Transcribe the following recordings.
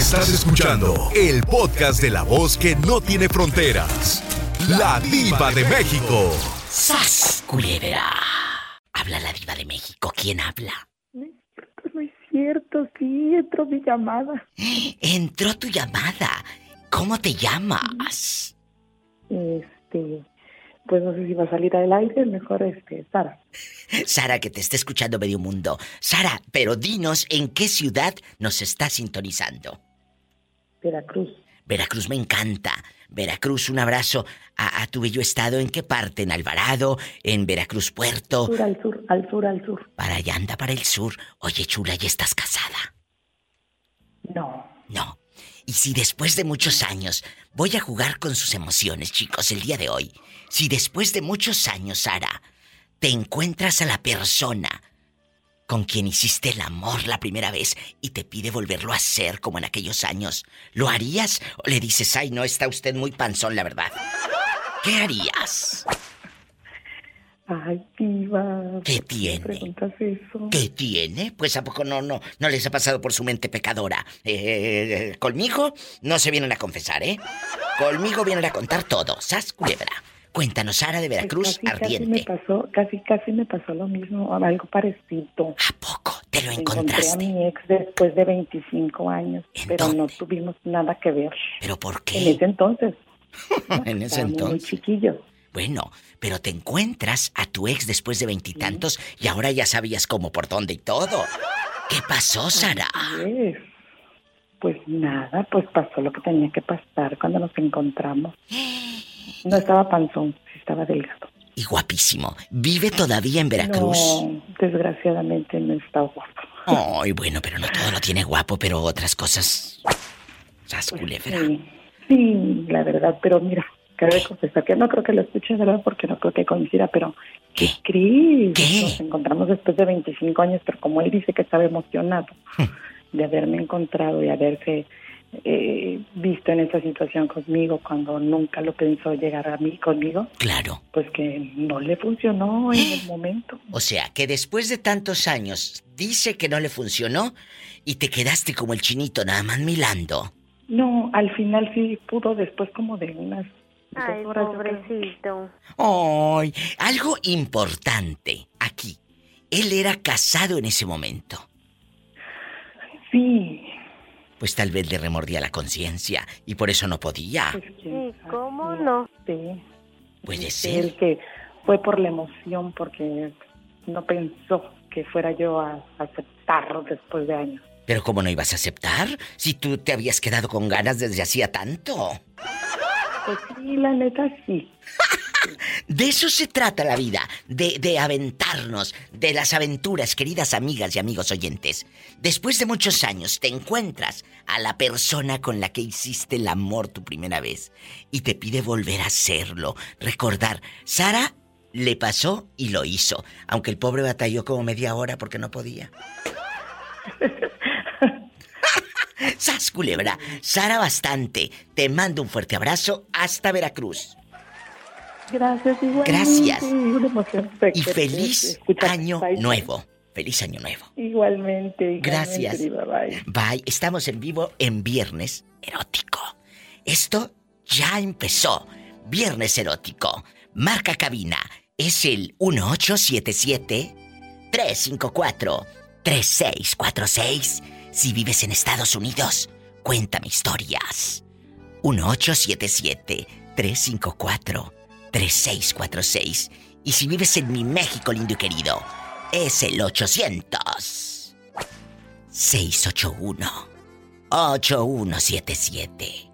Estás escuchando el podcast de la voz que no tiene fronteras. La diva de México. ¡Sas, culebra! Habla la diva de México. ¿Quién habla? No es cierto, no es cierto. Sí, entró mi llamada. Entró tu llamada. ¿Cómo te llamas? Este, pues no sé si va a salir al aire, mejor este, Sara. Sara, que te está escuchando medio mundo. Sara, pero dinos en qué ciudad nos está sintonizando. Veracruz. Veracruz me encanta. Veracruz, un abrazo a, a, tu bello estado. ¿En qué parte? ¿En Alvarado? ¿En Veracruz Puerto? Sur, al sur, al sur, al sur. Para allá anda, para el sur. Oye, chula, ¿ya estás casada? No. No. Y si después de muchos años, voy a jugar con sus emociones, chicos, el día de hoy. Si después de muchos años, Sara, te encuentras a la persona con quien hiciste el amor la primera vez y te pide volverlo a hacer como en aquellos años, ¿lo harías? ¿O le dices, ay, no, está usted muy panzón, la verdad? ¿Qué harías? Ay, diva. ¿Qué tiene? preguntas eso? ¿Qué tiene? Pues a poco no, no, no les ha pasado por su mente pecadora. Eh, conmigo no se vienen a confesar, ¿eh? Conmigo vienen a contar todo. Sas culebra. Cuéntanos, Sara de Veracruz, Pues casi, ardiente. Casi me pasó, casi, casi me pasó lo mismo, algo parecido. ¿A poco? ¿Te lo Encontré a encontraste? mi ex después de 25 años, ¿En pero no dónde? tuvimos nada que ver. ¿Pero por En qué? ese entonces. En ese Estábamos Muy entonces. chiquillo. Bueno, pero te encuentras a tu ex después de veintitantos y, ahora ya sabías cómo, por dónde y todo. ¿Qué pasó, Sara? Pues, pues nada, pues pasó lo que tenía que pasar cuando nos encontramos. No estaba panzón, estaba delgado. Y guapísimo. ¿Vive todavía en Veracruz? No, desgraciadamente no está guapo. Ay, bueno, pero no todo lo tiene guapo, pero otras cosas. Sas culebra. Sí, sí, la verdad, pero mira, cabe confesar que no creo que lo escuche, ¿verdad? Porque no creo que coincida, pero ¿Qué? ¿qué crees? ¿Qué? Nos encontramos después de 25 años, pero como él dice que estaba emocionado de haberme encontrado y haberse eh, visto en esa situación conmigo cuando nunca lo pensó llegar a mí conmigo, Claro. pues que no le funcionó en el momento. O sea, que después de tantos años dice que no le funcionó y te quedaste como el chinito nada más milando. No, al final sí pudo después como de unas Ay, pobrecito. Ay, algo importante aquí. Él era casado en ese momento. Sí, Pues tal vez le remordía la conciencia y por eso no podía. pues Sí, sabe. ¿cómo no? Sí. Puede El ser. que fue por la emoción, porque no pensó que fuera yo a aceptarlo después de años. Pero ¿cómo no ibas a aceptar si tú te habías quedado con ganas desde hacía tanto? Pues sí, la neta sí. De eso se trata la vida, de, de aventarnos, de las aventuras, queridas amigas y amigos oyentes. Después de muchos años te encuentras a la persona con la que hiciste el amor tu primera vez y te pide volver a hacerlo, recordar. Sara le pasó y lo hizo, aunque el pobre batalló como media hora porque no podía. ¡Sas, culebra! Sara Bastante, te mando un fuerte abrazo hasta Veracruz. Gracias, igualmente. Gracias. Y feliz año Bye. nuevo. Feliz año nuevo. Igualmente, igualmente. Gracias. Bye. Bye. Estamos en vivo en Viernes Erótico. Esto ya empezó. Viernes Erótico. Marca cabina. Es el 1877-354-3646. Si vives en Estados Unidos, cuéntame historias. 1877-354-3646. Y si vives en mi México lindo y querido, es el 800 681 8177.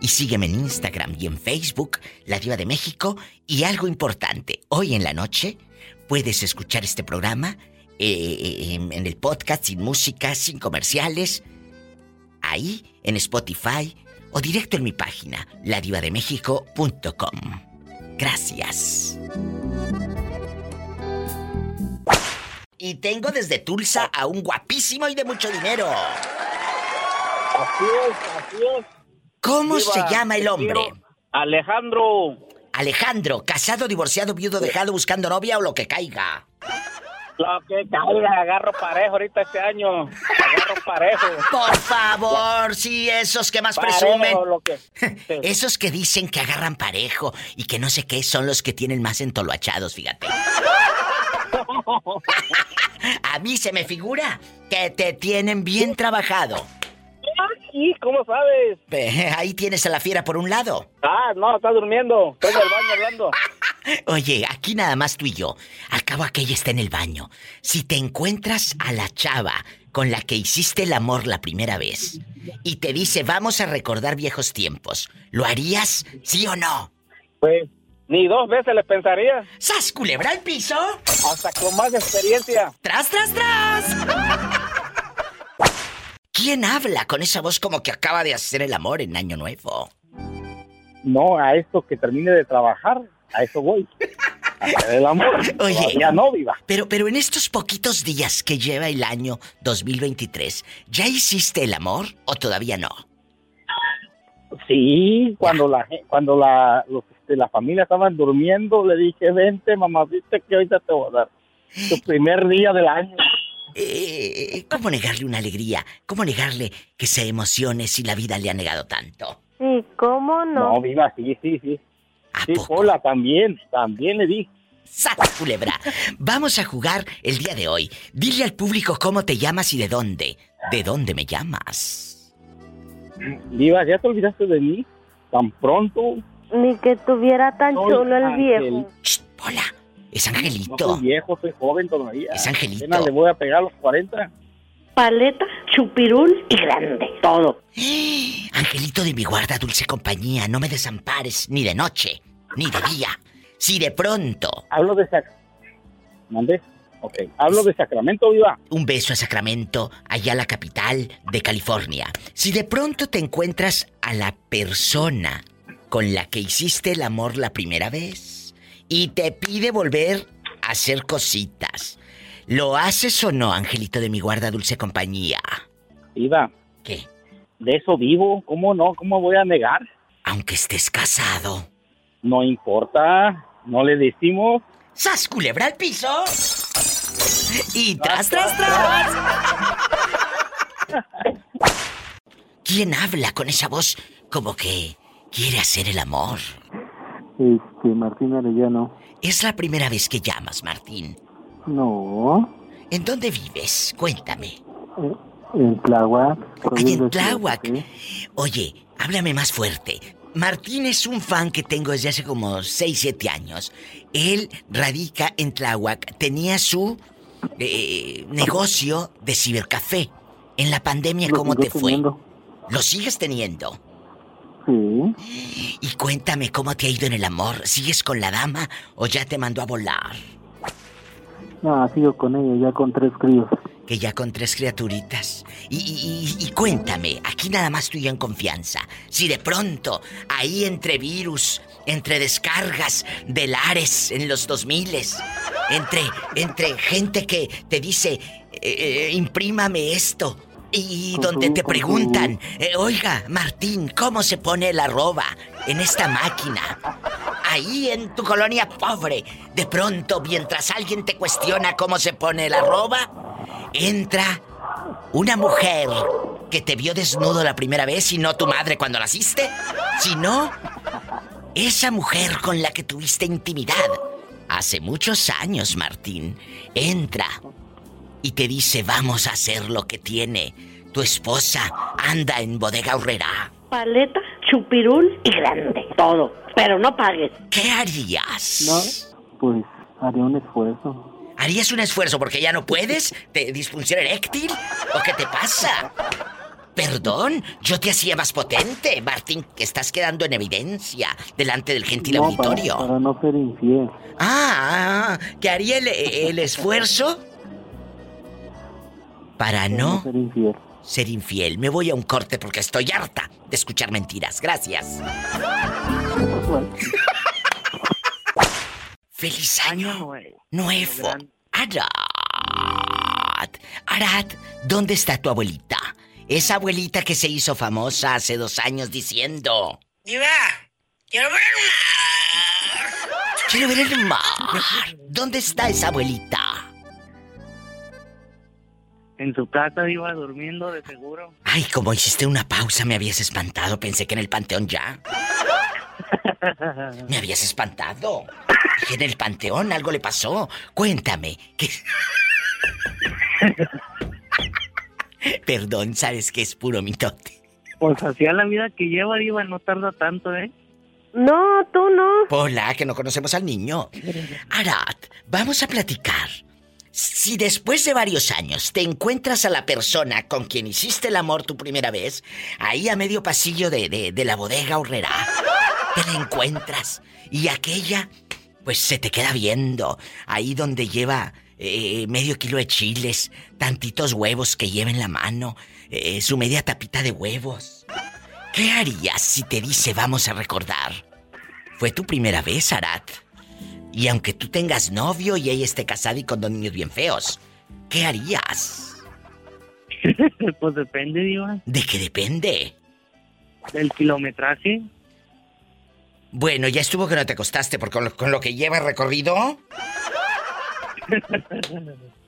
Y sígueme en Instagram y en Facebook, La Diva de México. Y algo importante, hoy en la noche puedes escuchar este programa eh, en, en el podcast, sin música, sin comerciales, ahí en Spotify o directo en mi página, ladivademéxico.com. Gracias. Y tengo desde Tulsa a un guapísimo y de mucho dinero. Así es, así es. ¿Cómo se llama el hombre? Alejandro. Alejandro, casado, divorciado, viudo, dejado, buscando novia o lo que caiga. Que agarro parejo ahorita este año. Agarro parejo. Por favor, sí, esos que más Parejo, presumen. lo que- sí. Esos que dicen que agarran parejo y que no sé qué son los que tienen más entoloachados, fíjate. A mí se me figura que te tienen bien trabajado. ¿Y cómo sabes? Ahí tienes a la fiera por un lado. Ah, no, está durmiendo. Estoy en el baño hablando. Oye, aquí nada más tú y yo. Al cabo aquella está en el baño. Si te encuentras a la chava con la que hiciste el amor la primera vez y te dice vamos a recordar viejos tiempos, ¿lo harías? ¿Sí o no? Pues, ni dos veces le pensaría. ¡Sas, culebra al piso! Hasta con más experiencia. ¡Tras, tras, tras! ¿Quién habla con esa voz como que acaba de hacer el amor en Año Nuevo? No, a esto que termine de trabajar, a eso voy. A hacer el amor. Oye. Todavía no, viva. Pero, pero en estos poquitos días que lleva el año 2023, ¿ya hiciste el amor o todavía no? Sí, cuando la cuando la, los, este, la familia estaban durmiendo, le dije, vente, mamá, viste que ahorita te voy a dar tu primer día del año. Eh, ¿Cómo negarle una alegría? ¿Cómo negarle que se emocione si la vida le ha negado tanto? Sí, ¿cómo No, no? viva, sí, sí, sí. ¿A Sí, poco? Pola, también, también le di. ¡Sas, culebra! Vamos a jugar el día de hoy. Dile al público cómo te llamas y de dónde. ¿De dónde me llamas? Viva, ¿ya te olvidaste de mí? Tan pronto. Ni que tuviera tan Soy chulo el Ángel. viejo. Shh, hola. Es No Angelito. soy viejo, soy joven todavía. Es Angelito. Apenas le voy a pegar a los 40. Paleta, chupirul y grande. Todo. Angelito de mi guarda, dulce compañía, no me desampares ni de noche, ni de día. Si de pronto Hablo de Sac... ¿Mandé? Ok. Hablo de Sacramento, viva. un beso a Sacramento, allá la capital de California. Si de pronto te encuentras a la persona con la que hiciste el amor la primera vez y te pide volver a hacer cositas, ¿lo haces o no, Angelito de mi guarda, dulce compañía? Viva, ¿Qué? de eso vivo. ¿Cómo no? ¿Cómo voy a negar? Aunque estés casado. No importa. No le decimos. ¡Sas, culebra al piso! Y tras, tras, tras. ¿Quién habla con esa voz como que quiere hacer el amor? Este, Martín Arellano. Es la primera vez que llamas, Martín. No. ¿En dónde vives? Cuéntame. eh, En Tláhuac. Ay, en Tláhuac. Oye, háblame más fuerte. Martín es un fan que tengo desde hace como 6, 7 años. Él radica en Tláhuac. Tenía su eh, negocio de cibercafé. En la pandemia, ¿cómo te fue? teniendo. ¿Lo sigues teniendo? Sí. Y cuéntame cómo te ha ido en el amor. ¿Sigues con la dama o ya te mandó a volar? No, sigo con ella, ya con tres críos. Que ya con tres criaturitas. Y, y- y- y cuéntame, aquí nada más tú y yo en confianza. Si de pronto, ahí entre virus, entre descargas de lares en los 2000 entre, entre gente que te dice, eh, eh, imprímame esto. Y donde te preguntan, eh, oiga, Martín, ¿cómo se pone el arroba en esta máquina? Ahí en tu colonia pobre, de pronto, mientras alguien te cuestiona cómo se pone el arroba, entra una mujer que te vio desnudo la primera vez y no tu madre cuando naciste, sino esa mujer con la que tuviste intimidad. Hace muchos años, Martín, entra y te dice, vamos a hacer lo que tiene. Tu esposa anda en bodega horrera. Paleta, chupirul y grande. Todo. Pero no pagues. ¿Qué harías? No. Pues haría un esfuerzo. ¿Harías un esfuerzo porque ya no puedes? ¿Te disfunción eréctil? ¿O qué te pasa? Perdón, yo te hacía más potente, Martín, que estás quedando en evidencia delante del gentil no, auditorio. para no ser infiel. Ah, ¿que haría el, el esfuerzo? Para no ser infiel. ser infiel. Me voy a un corte porque estoy harta de escuchar mentiras. Gracias. ¡Feliz año nuevo! Arad. Arad, ¿dónde está tu abuelita? Esa abuelita que se hizo famosa hace dos años diciendo... Diva, quiero ver el mar. Quiero ver el mar. ¿Dónde está esa abuelita? En su casa iba durmiendo, de seguro. Ay, como hiciste una pausa, me habías espantado. Pensé que en el panteón ya. Me habías espantado. Dije, en el panteón algo le pasó. Cuéntame. ¿qué... Perdón, sabes que es puro mitote. Pues hacía la vida que lleva, Diva, no tarda tanto, ¿eh? No, tú no. Hola, que no conocemos al niño. Arad, vamos a platicar. Si después de varios años te encuentras a la persona con quien hiciste el amor tu primera vez, ahí a medio pasillo de, de, la bodega horrera, te la encuentras y aquella, pues se te queda viendo, ahí donde lleva eh, medio kilo de chiles, tantitos huevos que lleva en la mano, eh, su media tapita de huevos. ¿Qué harías si te dice vamos a recordar? Fue tu primera vez, Arat. Y aunque tú tengas novio y ella esté casada y con dos niños bien feos, ¿qué harías? pues depende, Diva. ¿De qué depende? Del kilometraje. Bueno, ya estuvo que no te acostaste porque con lo, con lo que lleva recorrido.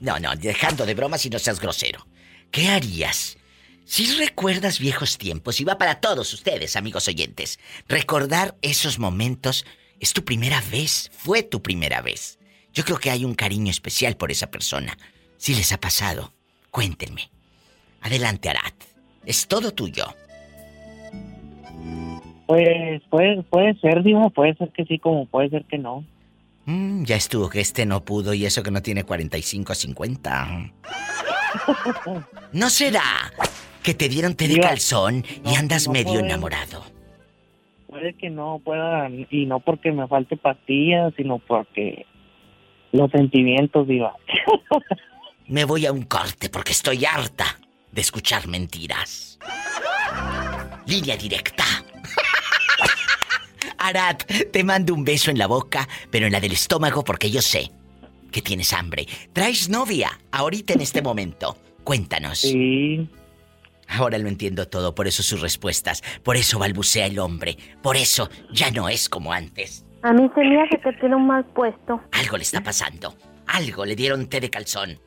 No, no, dejando de bromas y no seas grosero. ¿Qué harías? Si recuerdas viejos tiempos, y va para todos ustedes, amigos oyentes, recordar esos momentos es tu primera vez, fue tu primera vez. Yo creo que hay un cariño especial por esa persona. Si les ha pasado, cuéntenme. Adelante, Arat. Es todo tuyo. Pues puede, puede ser, Diva, puede ser que sí, como puede ser que no. Mm, ya estuvo que este no pudo y eso que no tiene 45 a 50. ¿No será que te dieron té de calzón y andas no medio enamorado? Puede que no pueda, y no porque me falte pastillas, sino porque los sentimientos, Diva. Me voy a un corte porque estoy harta de escuchar mentiras. Línea directa. Arad, te mando un beso en la boca, pero en la del estómago porque yo sé que tienes hambre. ¿Traes novia ahorita en este momento? Cuéntanos. Sí, Ahora lo entiendo todo, por eso sus respuestas, por eso balbucea el hombre, por eso ya no es como antes. A mí se me hace que tiene un mal puesto. Algo le está pasando. Algo le dieron té de calzón.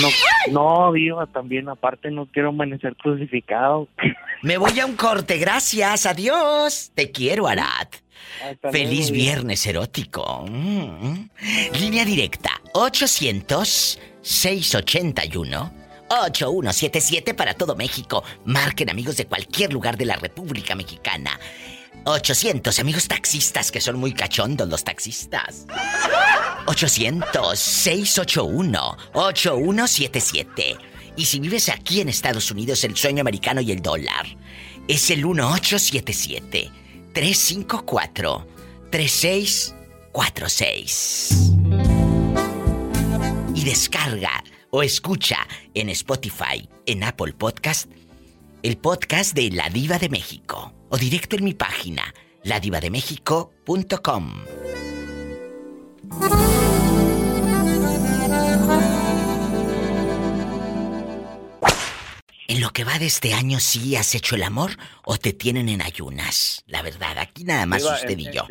no, no, Diva, también aparte no quiero amanecer crucificado. Me voy a un corte, gracias, adiós. Te quiero, Arad. Hasta Feliz viernes erótico. Mm. Línea directa 800-681-8177 para todo México. Marquen amigos de cualquier lugar de la República Mexicana. 800 amigos taxistas que son muy cachondos los taxistas. 800-681-8177. Y si vives aquí en Estados Unidos, el sueño americano y el dólar es el 1877-354-3646. Y descarga o escucha en Spotify, en Apple Podcast, el podcast de La Diva de México. O directo en mi página, ladivademéxico.com. En lo que va de este año, ¿sí has hecho el amor o te tienen en ayunas? La verdad, aquí nada más Diva, usted en- y yo.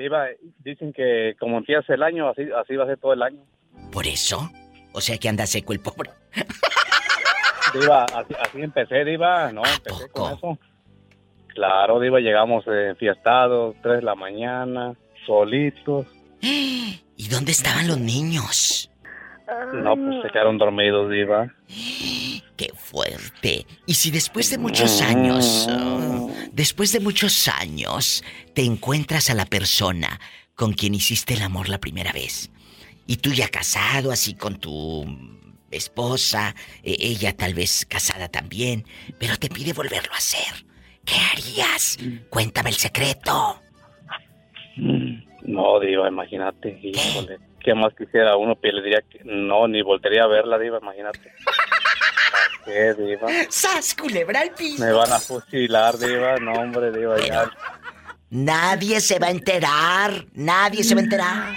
Dicen que como empieza el año, así, así va a ser todo el año. ¿Por eso? O sea que anda seco el pobre. Diva, así, así empecé, Diva, ¿no? ¿A Empecé poco? con eso. Claro, Diva, llegamos eh, fiestados, 3 de la mañana, solitos. ¿Y dónde estaban los niños? No, pues se quedaron dormidos, Diva. ¡Qué fuerte! Y si después de muchos años, oh, después de muchos años, te encuentras a la persona con quien hiciste el amor la primera vez, y tú ya casado así con tu esposa, e- ella tal vez casada también, pero te pide volverlo a hacer, ¿qué harías? Cuéntame el secreto. No, Diva, imagínate. Híjole, ¿qué más quisiera uno? Pues le diría que no, ni volvería a verla, Diva, imagínate. ¿Para ¿Qué, Diva? ¡Sas, culebra al piso! Me van a fusilar, Diva. No, hombre, Diva, ya. Nadie se va a enterar, nadie se va a enterar.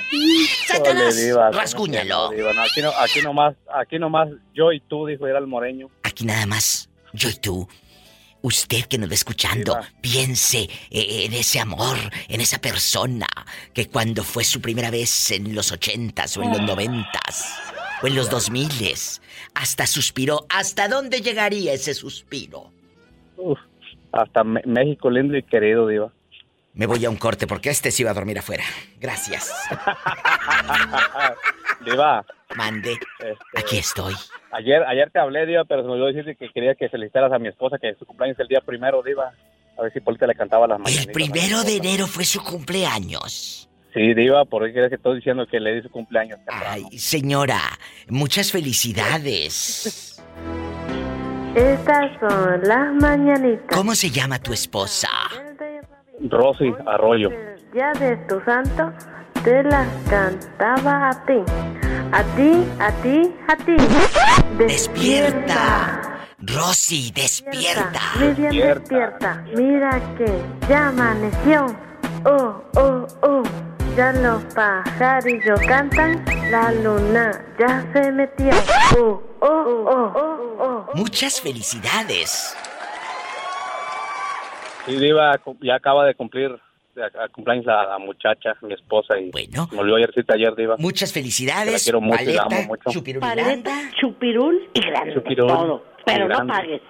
¡Satanás! Diva, ¿cómo ¡Rasguñalo! Diva? No, aquí, no, aquí nomás, aquí nomás yo y tú, dijo, era el moreño. Aquí nada más, yo y tú. Usted que nos va escuchando, Diva. piense eh, en ese amor, en esa persona que cuando fue su primera vez en los ochentas o en los noventas, o en los 2000 hasta suspiró. ¿Hasta dónde llegaría ese suspiro? Uf, hasta México lindo y querido, Diva. Me voy a un corte porque este se iba a dormir afuera. Gracias. Diva, Mande. este, Aquí estoy. ayer, ayer te hablé, Diva, pero se me olvidó decirte que quería que felicitaras a mi esposa, que su cumpleaños es el día primero, Diva. A ver si Polita le cantaba las mañanitas. El primero de enero fue su cumpleaños. Sí, Diva, por qué crees que estoy diciendo que le di su cumpleaños temprano? Ay, señora, muchas felicidades. Estas son las mañanitas. ¿Cómo se llama tu esposa? Rosy Arroyo. El día de tu santo te las cantaba a ti. A ti, a ti, a ti. Despierta. Rosy, despierta. Mi bien despierta. Mira que ya amaneció. Oh, oh, oh. Ya los pajarillos cantan. La luna ya se metió. Oh, oh, oh, oh, oh. Muchas felicidades. Sí, Diva, ya acaba de cumplir de- a- a cumpleaños la, la muchacha, mi esposa, y Bueno. me olvidó ayer, cita ayer, Diva. Muchas Que la felicidades. quiero mucho y la Paleta, amo mucho. chupirulilanda. Paleta, chupirul y grande. Chupirul Todo. Pero y no pagues.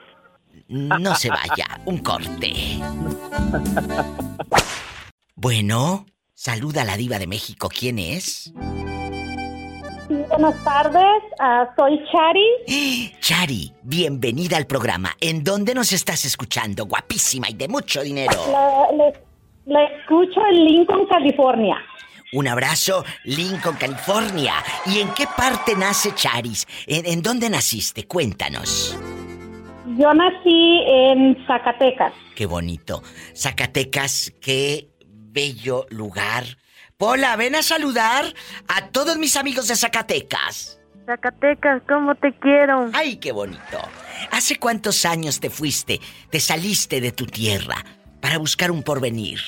No se vaya, un corte. Bueno, saluda a la diva de México. ¿Quién es? Buenas tardes, ah, soy Chari. Chari, bienvenida al programa. ¿En dónde nos estás escuchando? Guapísima y de mucho dinero. La escucho en Lincoln, California. Un abrazo, Lincoln, California. ¿Y en qué parte nace Charis? ¿En, en dónde naciste? Cuéntanos. Yo nací en Zacatecas. Qué bonito. Zacatecas, qué bello lugar. Pola, ven a saludar a todos mis amigos de Zacatecas. Zacatecas, ¿cómo te quiero? ¡Ay, qué bonito! ¿Hace cuántos años te fuiste, te saliste de tu tierra para buscar un porvenir?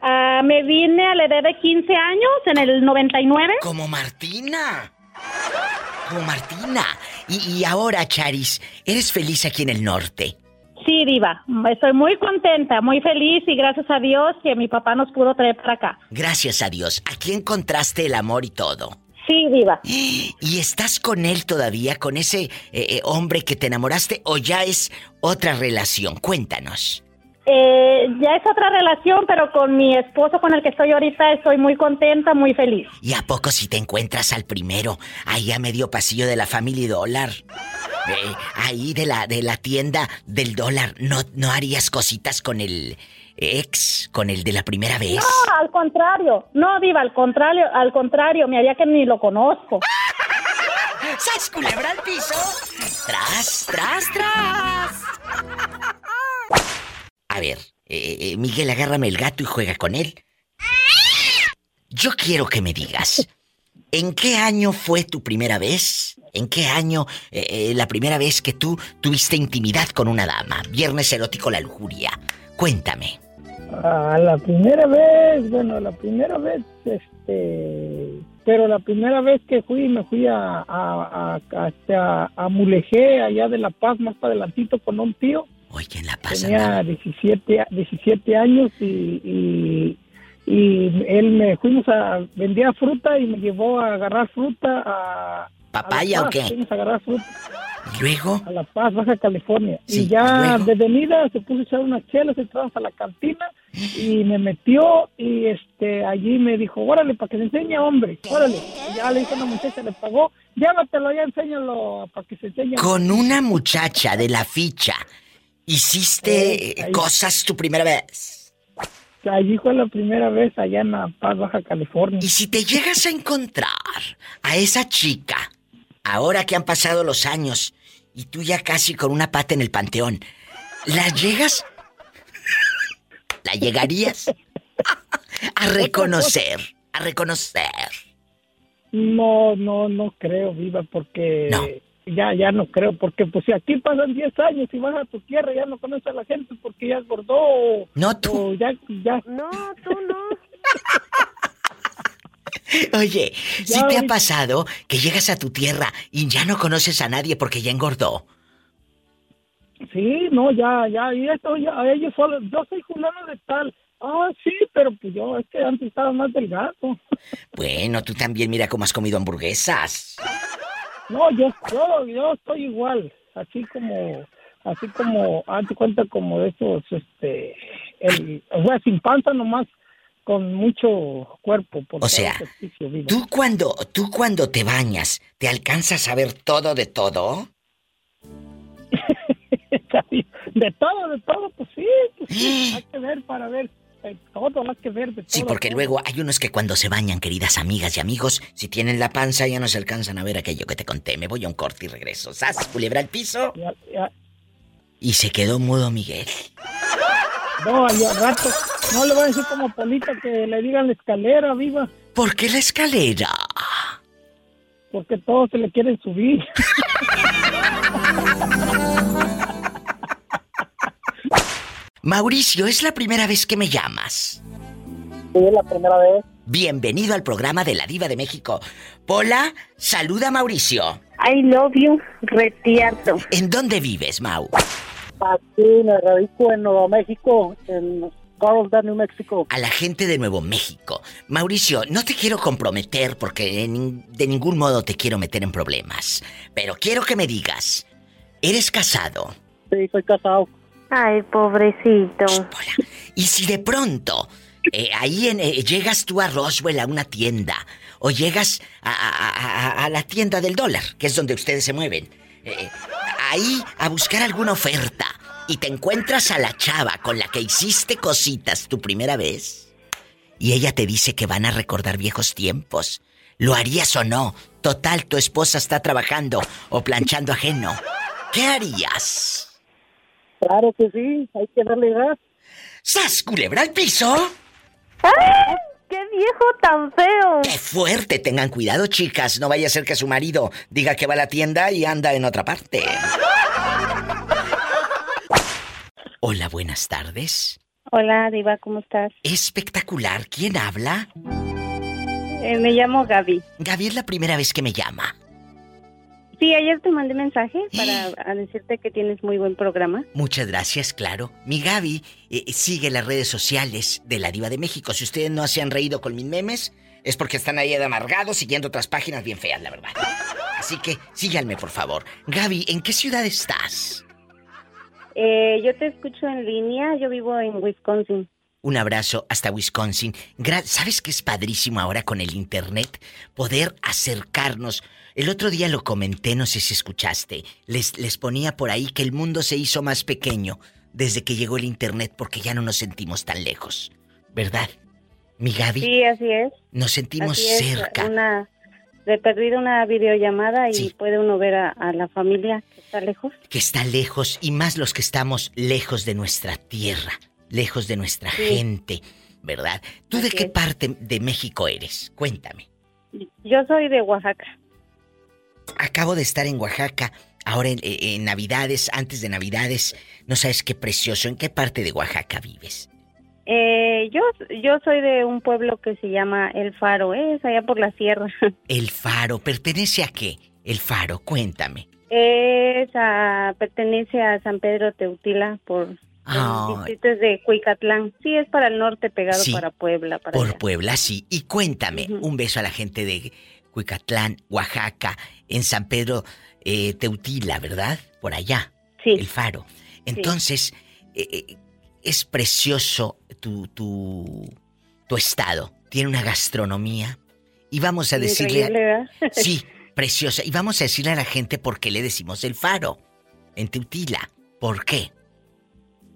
Ah, me vine a la edad de 15 años, en el 99. Como Martina. Como Martina. Y, y ahora, Charis, ¿eres feliz aquí en el norte? Sí, Diva. Estoy muy contenta, muy feliz y gracias a Dios que mi papá nos pudo traer para acá. Gracias a Dios. Aquí encontraste el amor y todo. Sí, Diva. ¿Y estás con él todavía, con ese eh, eh, hombre que te enamoraste o ya es otra relación? Cuéntanos. Eh, ya es otra relación, pero con mi esposo con el que estoy ahorita estoy muy contenta, muy feliz. ¿Y a poco si te encuentras al primero, ahí a medio pasillo de la Family Dollar? Eh, ahí de la, de la tienda del dólar, ¿no, ¿no harías cositas con el ex, con el de la primera vez? No, al contrario. No, Diva, al contrario, al contrario, me haría que ni lo conozco. ¡Sas culebra al piso! ¡Tras, tras, tras! A ver, eh, eh, Miguel, agárrame el gato y juega con él. Yo quiero que me digas, ¿en qué año fue tu primera vez? ¿En qué año eh, eh, la primera vez que tú tuviste intimidad con una dama? Viernes erótico La Lujuria. Cuéntame. Ah, la primera vez, bueno, la primera vez, este, pero la primera vez que fui, me fui a, a, a, a allá de La Paz, más adelantito, con un tío. Oye, en La Paz Tenía andaba. 17, a- 17 años y, y, y él me fuimos a, vendía fruta y me llevó a agarrar fruta a... ¿Papaya a La o qué? Fuimos a agarrar fruta ¿Y luego? a La Paz, Baja California. Sí, y ya de venida se puso a echar unas chelas, entramos a la cantina y me metió y este allí me dijo, órale, para que se enseñe, hombre, órale. Y ya le dijo a una muchacha, le pagó, llévatelo, ya enséñalo para que se enseñe. Con una muchacha de la ficha, ¿hiciste Eh, cosas tu primera vez? Allí fue la primera vez allá en La Paz, Baja California. Y si te llegas a encontrar a esa chica, ahora que han pasado los años y tú ya casi con una pata en el panteón, ¿la llegas? ¿La llegarías? A reconocer, a reconocer. No, no, no creo, viva, porque No. Ya, ya no creo, porque pues si aquí pasan 10 años y vas a tu tierra ya no conoces a la gente porque ya engordó No tú. o ya, ya, No, tú no. Oye, Ya si te ha pasado que llegas a tu tierra y ya no conoces a nadie porque ya engordó? Sí, no, ya, ya, y esto, ya, ellos solo, yo soy fulano de tal. Ah, sí, pero pues yo, es que antes estaba más delgado. Bueno, tú también mira cómo has comido hamburguesas. No, yo, yo, yo estoy igual, así como, así como, hazte cuenta como de esos, este, el, o sea, sin panza nomás, con mucho cuerpo. Por O sea, tú cuando, tú cuando te bañas, ¿te alcanzas a ver todo de todo? de todo, de todo, pues sí, pues sí, hay que ver para ver. Eh, Todo hay que ver de todo. Sí, porque todo. luego hay unos que cuando se bañan, queridas amigas y amigos, si tienen la panza ya no se alcanzan a ver aquello que te conté. Me voy a un corte y regreso. ¡Sas! Culebra al piso. Ya- ya- Y se quedó mudo Miguel. No, al rato, no le voy a decir como Polita que le digan la escalera, viva, ¿Por qué la escalera? porque todos se le quieren subir. Mauricio, es la primera vez que me llamas. Sí, es la primera vez. Bienvenido al programa de la Diva de México. Pola, saluda a Mauricio. I love you, retierto. ¿En dónde vives, Mau? Aquí me radico en Nuevo México, en Carlsbad, New México. A la gente de Nuevo México. Mauricio, no te quiero comprometer porque de ningún modo te quiero meter en problemas. Pero quiero que me digas, ¿eres casado? Sí, soy casado. Ay, pobrecito. Pola. Y si de pronto eh, ahí eh, llegas tú a Roswell a una tienda o llegas a la tienda del dólar, que es donde ustedes se mueven, eh, ahí a buscar alguna oferta y te encuentras a la chava con la que hiciste cositas tu primera vez y ella te dice que van a recordar viejos tiempos. ¿Lo harías o no? Total, tu esposa está trabajando o planchando ajeno. ¿Qué harías? Claro que sí, hay que darle gas. ¡Sas, culebra al piso! ¡Ay! ¡Qué viejo tan feo! ¡Qué fuerte! Tengan cuidado, chicas. No vaya a ser que su marido diga que va a la tienda y anda en otra parte. Hola, buenas tardes. Hola, Diva, ¿cómo estás? Espectacular. ¿Quién habla? Eh, me llamo Gaby. Gaby es la primera vez que me llama. Sí, ayer te mandé mensaje para a decirte que tienes muy buen programa. Muchas gracias, claro. Mi Gaby eh, sigue las redes sociales de la Diva de México. Si ustedes no se han reído con mis memes, es porque están ahí de amargados siguiendo otras páginas bien feas, la verdad. Así que síganme, por favor. Gaby, ¿en qué ciudad estás? Eh, yo te escucho en línea, yo vivo en Wisconsin. Un abrazo hasta Wisconsin. Gra- ¿Sabes qué es padrísimo ahora con el Internet? Poder acercarnos. El otro día lo comenté, no sé si escuchaste. Les, les ponía por ahí que el mundo se hizo más pequeño desde que llegó el Internet porque ya no nos sentimos tan lejos. ¿Verdad? Mi Gaby, Sí, así es. nos sentimos así es, cerca. Una, de perdido una videollamada y Sí. puede uno ver a, a la familia que está lejos. Que está lejos y más los que estamos lejos de nuestra tierra, lejos de nuestra Sí. gente. ¿Verdad? ¿Tú de qué es. parte de México eres? Cuéntame. Yo soy de Oaxaca. Acabo de estar en Oaxaca, ahora en, en Navidades, antes de Navidades. No sabes qué precioso. ¿En qué parte de Oaxaca vives? Eh, yo, yo soy de un pueblo que se llama El Faro, ¿eh? es allá por la sierra. El Faro. ¿Pertenece a qué? El Faro, cuéntame. Es a- pertenece a San Pedro Teutila por el Ay. distrito es de Cuicatlán. Sí, es para el norte, pegado Sí, para Puebla. Para Por allá. Puebla, sí. Y cuéntame, un beso a la gente de Cuicatlán, Oaxaca, en San Pedro eh, Teutila, ¿verdad? Por allá. Sí. El Faro. Entonces, eh, eh, es precioso tu, tu, tu estado. Tiene una gastronomía. Y vamos a decirle... ¿verdad? Sí, preciosa. Y vamos a decirle a la gente por qué le decimos el faro en Teutila. ¿Por qué?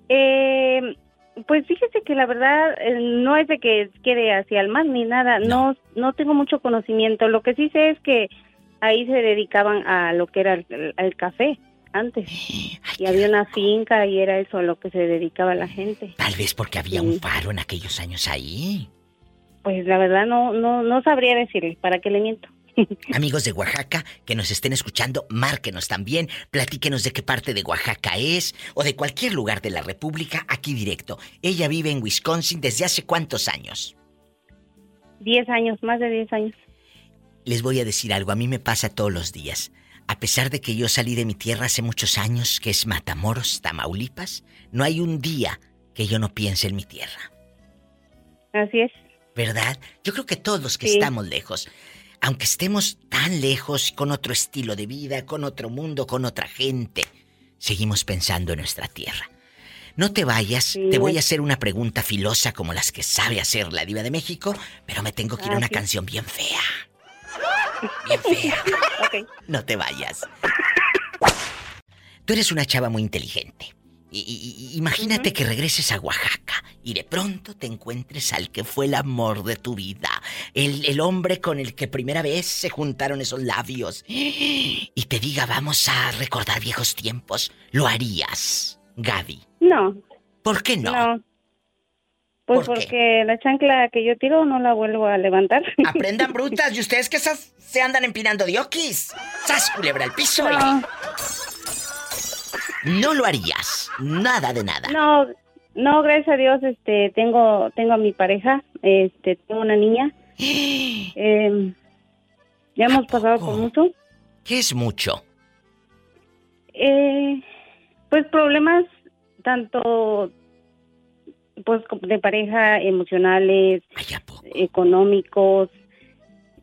Eh, pues fíjese que la verdad eh, no es de que quede hacia el mar ni nada, no. no tengo mucho conocimiento. Lo que sí sé es que ahí se dedicaban a lo que era el, el café antes y había una finca y era eso a lo que se dedicaba la gente. Tal vez porque había Sí. un faro en aquellos años ahí. Pues la verdad no no no sabría decirle, ¿para qué le miento? Amigos de Oaxaca que nos estén escuchando, márquenos también, platíquenos de qué parte de Oaxaca es o de cualquier lugar de la República aquí directo. Ella vive en Wisconsin desde hace cuántos años. Diez años, más de diez años. Les voy a decir algo, a mí me pasa todos los días. A pesar de que yo salí de mi tierra hace muchos años, que es Matamoros, Tamaulipas, no hay un día que yo no piense en mi tierra. Así es. ¿Verdad? Yo creo que todos los que Sí. estamos lejos. Aunque estemos tan lejos, con otro estilo de vida, con otro mundo, con otra gente, seguimos pensando en nuestra tierra. No te vayas, te voy a hacer una pregunta filosa como las que sabe hacer la diva de México, pero me tengo que ir a una canción bien fea. Bien fea. No te vayas. Tú eres una chava muy inteligente. Y, imagínate que regreses a Oaxaca y de pronto te encuentres al que fue el amor de tu vida, el, el, hombre con el que primera vez se juntaron esos labios y te diga vamos a recordar viejos tiempos. ¿Lo harías, Gaby? No. ¿Por qué no? No. Pues porque la chancla que yo tiro no la vuelvo a levantar. Aprendan brutas y ustedes que se andan empinando de oquis. ¡Sas, culebra al piso! No. No lo harías. Nada de nada. No, no, gracias a Dios, este, tengo, tengo a mi pareja, este, tengo una niña. eh, ya hemos pasado por mucho. ¿Qué es mucho? Eh, pues problemas tanto pues de pareja emocionales, económicos.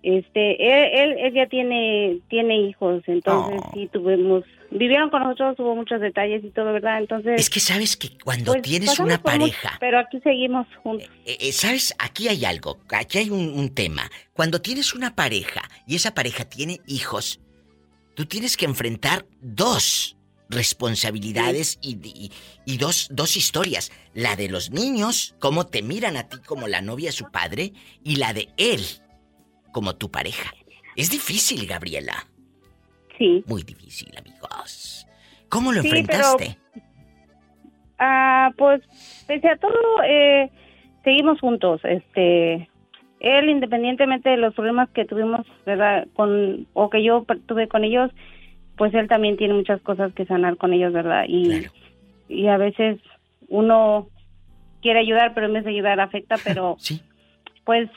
Este, él, él, ya tiene tiene hijos, entonces oh. sí tuvimos vivieron con nosotros, hubo muchos detalles y todo, ¿verdad? Entonces Es que sabes que cuando pues, tienes una pareja, pero aquí seguimos juntos. Eh, eh, sabes, aquí hay algo, aquí hay un, un tema. Cuando tienes una pareja y esa pareja tiene hijos, tú tienes que enfrentar dos responsabilidades y, y, dos, dos historias. La de los niños, cómo te miran a ti como la novia de su padre, y la de él como tu pareja. Es difícil, Gabriela. Sí. Muy difícil, amigos. ¿Cómo lo enfrentaste? Ah, pues, pese a todo, eh, seguimos juntos. Este, él, independientemente de los problemas que tuvimos, ¿verdad? Con, o que yo tuve con ellos, pues él también tiene muchas cosas que sanar con ellos, ¿verdad? Y, y a veces uno quiere ayudar, pero en vez de ayudar afecta, pero sí. pues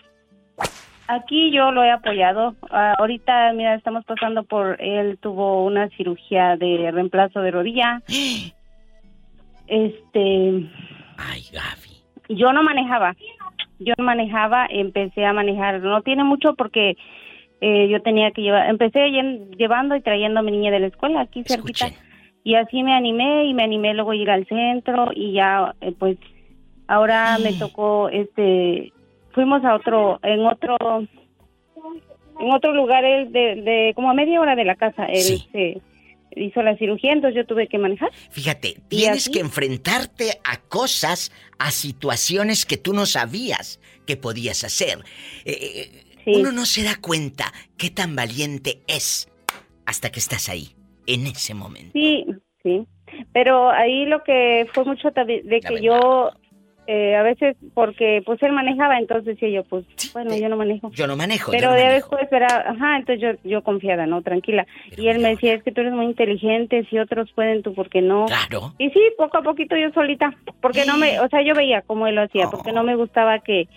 aquí yo lo he apoyado. Ah, ahorita, mira, estamos pasando por, él tuvo una cirugía de reemplazo de rodilla. este... Ay, Gaby. Yo no manejaba. Yo no manejaba, empecé a manejar. No tiene mucho porque eh, yo tenía que llevar, empecé llevando y trayendo a mi niña de la escuela aquí cerquita. Y así me animé y me animé luego a ir al centro y ya eh, pues ahora me tocó este fuimos a otro en otro en otro lugar de, de como a media hora de la casa. Él se hizo la cirugía entonces yo tuve que manejar. Fíjate tienes que enfrentarte a cosas a situaciones que tú no sabías que podías hacer. Eh, uno no se da cuenta qué tan valiente es hasta que estás ahí, en ese momento. Sí, sí. Pero ahí lo que fue mucho de que yo eh, a veces porque pues él manejaba entonces decía yo pues bueno yo no manejo. yo no manejo pero ya después era ajá entonces yo yo confiada no tranquila. Y él me decía es que tú eres muy inteligente si otros pueden tú por qué no claro. Y sí poco a poquito yo solita porque no me o sea yo veía cómo él lo hacía porque no me gustaba que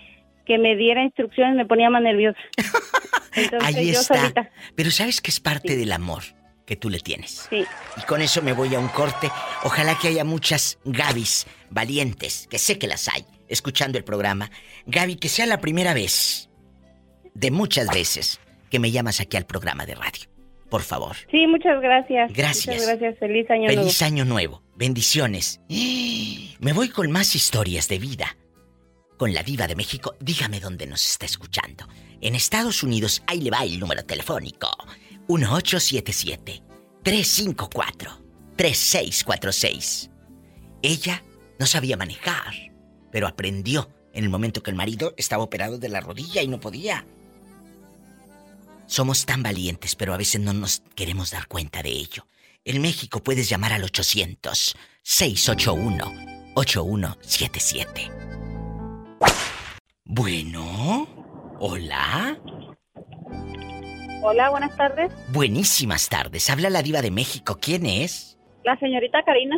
que me diera instrucciones me ponía más nerviosa. Ahí está. Pero sabes que es parte del amor que tú le tienes. Sí. Y con eso me voy a un corte. Ojalá que haya muchas Gabis valientes, que sé que las hay, escuchando el programa. Gaby, que sea la primera vez de muchas veces que me llamas aquí al programa de radio. Por favor. Sí, muchas gracias. Gracias. Muchas gracias. Feliz año nuevo. Feliz año nuevo. Bendiciones. Me voy con más historias de vida con la diva de México, dígame dónde nos está escuchando. En Estados Unidos, ahí le va el número telefónico. 1877-354-3646. Ella no sabía manejar, pero aprendió en el momento que el marido estaba operado de la rodilla y no podía. Somos tan valientes, pero a veces no nos queremos dar cuenta de ello. En México puedes llamar al 800-681-8177. Bueno, hola. Hola, buenas tardes. Buenísimas tardes. Habla la diva de México. ¿Quién es? La señorita Karina.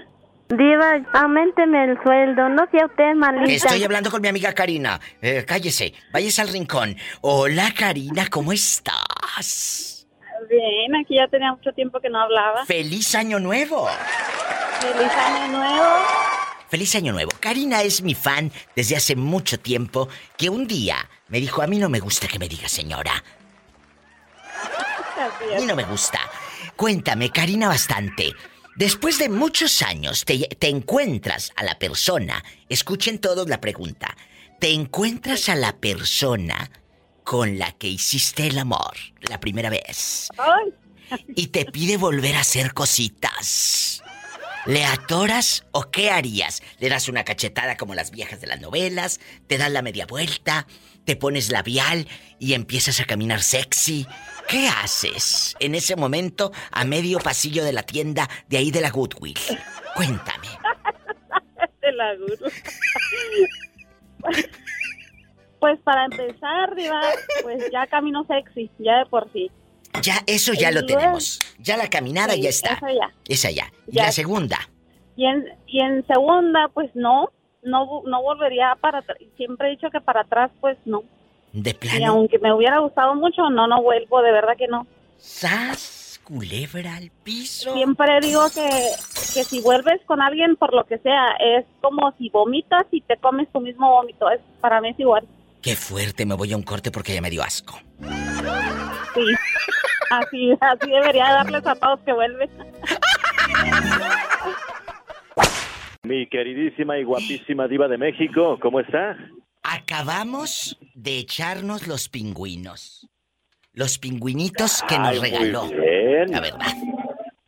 Diva, aumenteme el sueldo, no sea usted malita. Estoy hablando con mi amiga Karina. Eh, cállese, váyase al rincón. Hola Karina, ¿cómo estás? Bien, aquí ya tenía mucho tiempo que no hablaba. ¡Feliz año nuevo! ¡Feliz año nuevo! Feliz año nuevo. Karina es mi fan desde hace mucho tiempo que un día me dijo, a mí no me gusta que me diga señora. A mí no me gusta. Cuéntame, Karina, bastante. Después de muchos años te, te encuentras a la persona, escuchen todos la pregunta, te encuentras a la persona con la que hiciste el amor la primera vez y te pide volver a hacer cositas. ¿Le atoras o qué harías? ¿Le das una cachetada como las viejas de las novelas? ¿Te das la media vuelta? ¿Te pones labial y empiezas a caminar sexy? ¿Qué haces en ese momento a medio pasillo de la tienda de ahí de la Goodwill? Cuéntame. de la gurú. Pues para empezar, Diva, pues ya camino sexy, ya de por sí. Ya, eso ya Y lo luego- tenemos. Ya la caminada Sí, ya está. eso ya. Esa ya. Y Ya. la segunda. Y en, y en segunda, pues no, no, no volvería para atrás. Siempre he dicho que para atrás, pues no. De Y plano. aunque me hubiera gustado mucho, no, no vuelvo, de verdad que no. ¡Sas! Culebra al piso. Siempre digo que, que si vuelves con alguien por lo que sea, es como si vomitas y te comes tu mismo vómito. Es, para mí es igual. Qué fuerte, me voy a un corte porque ya me dio asco. Sí. Así, así debería darles a todos que vuelven. Mi queridísima y guapísima diva de México, ¿cómo está? Acabamos de echarnos los pingüinos. Los pingüinitos que nos Ay, muy regaló. bien. La verdad.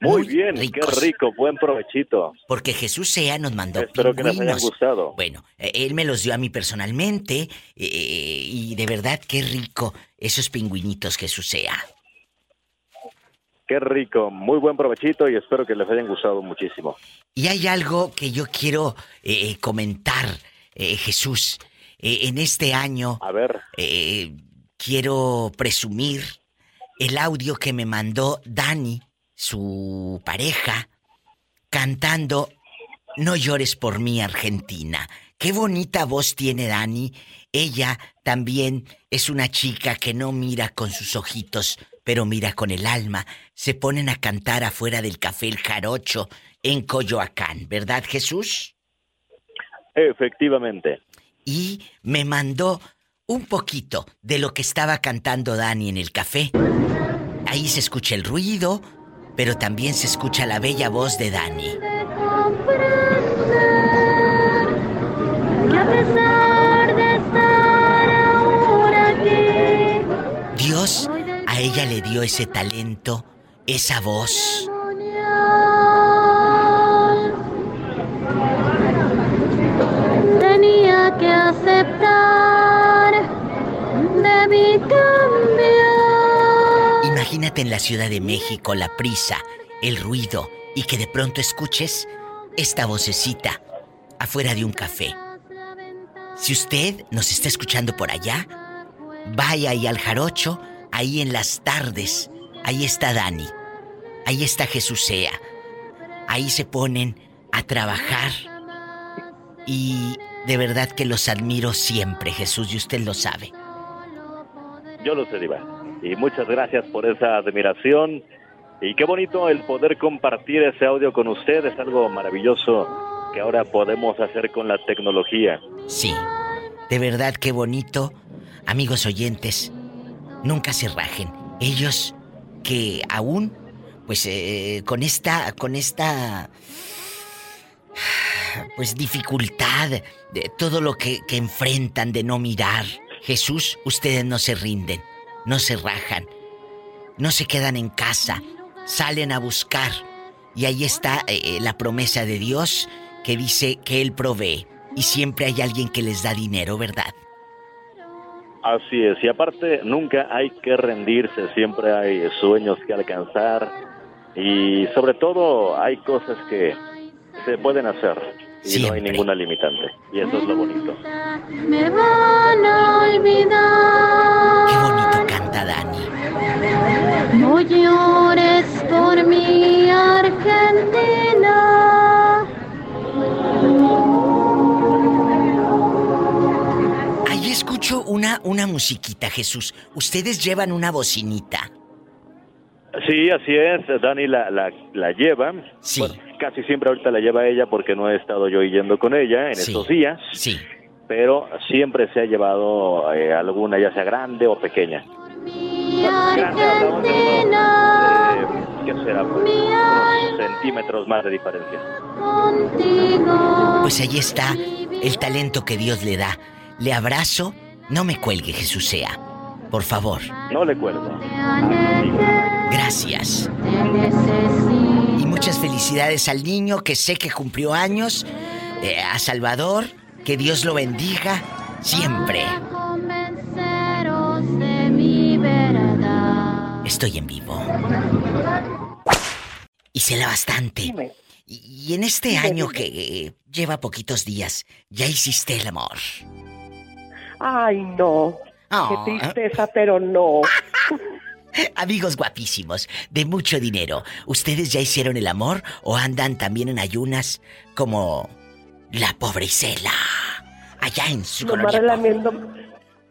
Muy bien, qué rico, buen provechito. Porque Jesús Sea nos mandó Espero que les hayan pingüinos. gustado. Bueno, eh, él me los dio a mí personalmente eh, y de verdad qué rico esos pingüinitos Jesús Sea. Qué rico, muy buen provechito y espero que les hayan gustado muchísimo. Y hay algo que yo quiero eh, comentar, eh, Jesús. Eh, en este año. A ver. quiero presumir el audio que me mandó Dani, su pareja, cantando No llores por mí, Argentina. Qué bonita voz tiene Dani. Ella también es una chica que no mira con sus ojitos, pero mira con el alma. Se ponen a cantar afuera del café El Jarocho en Coyoacán, ¿verdad, Jesús? Efectivamente. Y me mandó un poquito de lo que estaba cantando Dani en el café. Ahí se escucha el ruido, pero también se escucha la bella voz de Dani. Dios a ella le dio ese talento, esa voz. tenía que aceptar, debí cambiar. Imagínate en la Ciudad de México la prisa, el ruido y que de pronto escuches esta vocecita afuera de un café. Si usted nos está escuchando por allá, vaya ahí al jarocho, ahí en las tardes, ahí está Dani, ahí está Jesús Sea, ahí se ponen a trabajar y de verdad que los admiro siempre, Jesús, y usted lo sabe. Yo lo sé, Diva. Y muchas gracias por esa admiración. Y qué bonito el poder compartir ese audio con usted. Es algo maravilloso que ahora podemos hacer con la tecnología. Sí, de verdad qué bonito. Amigos oyentes, nunca se rajen. Ellos que aún, pues eh, con esta, con esta, pues dificultad, de todo lo que, enfrentan de no mirar. Jesús, ustedes no se rinden, no se rajan, no se quedan en casa, salen a buscar. Y ahí está eh, la promesa de Dios que dice que Él provee. Y siempre hay alguien que les da dinero, ¿verdad? Así es. Y aparte, nunca hay que rendirse. Siempre hay sueños que alcanzar. Y sobre todo, hay cosas que se pueden hacer. Y no hay ninguna limitante. Y eso es lo bonito. Me van a olvidar. Qué bonito canta Dani. No llores por mi Argentina. Escucho una, una musiquita, Jesús. Ustedes llevan una bocinita. Sí, así es. Dani la, la, la lleva. Sí. Bueno, casi siempre ahorita la lleva ella porque no he estado yo yendo con ella en Sí. estos días. Sí. Pero siempre se ha llevado eh, alguna, ya sea grande o pequeña. Mi Eh, ¿Qué será? Pues, unos centímetros más de diferencia. Pues ahí está el talento que Dios le da. Le abrazo. No me cuelgue, Jesús sea. Por favor. No le cuelgo. Gracias. Y muchas felicidades al niño que sé que cumplió años. eh, a Salvador. Que Dios lo bendiga siempre. Estoy en vivo. Y cela bastante. Y, en este año que eh, lleva poquitos días, ya hiciste el amor. Ay, no. Ah. Qué tristeza, pero no. Amigos guapísimos, de mucho dinero, ¿ustedes ya hicieron el amor o andan también en ayunas como la pobre Isela? Allá en su Nomás colonia. relamiendo,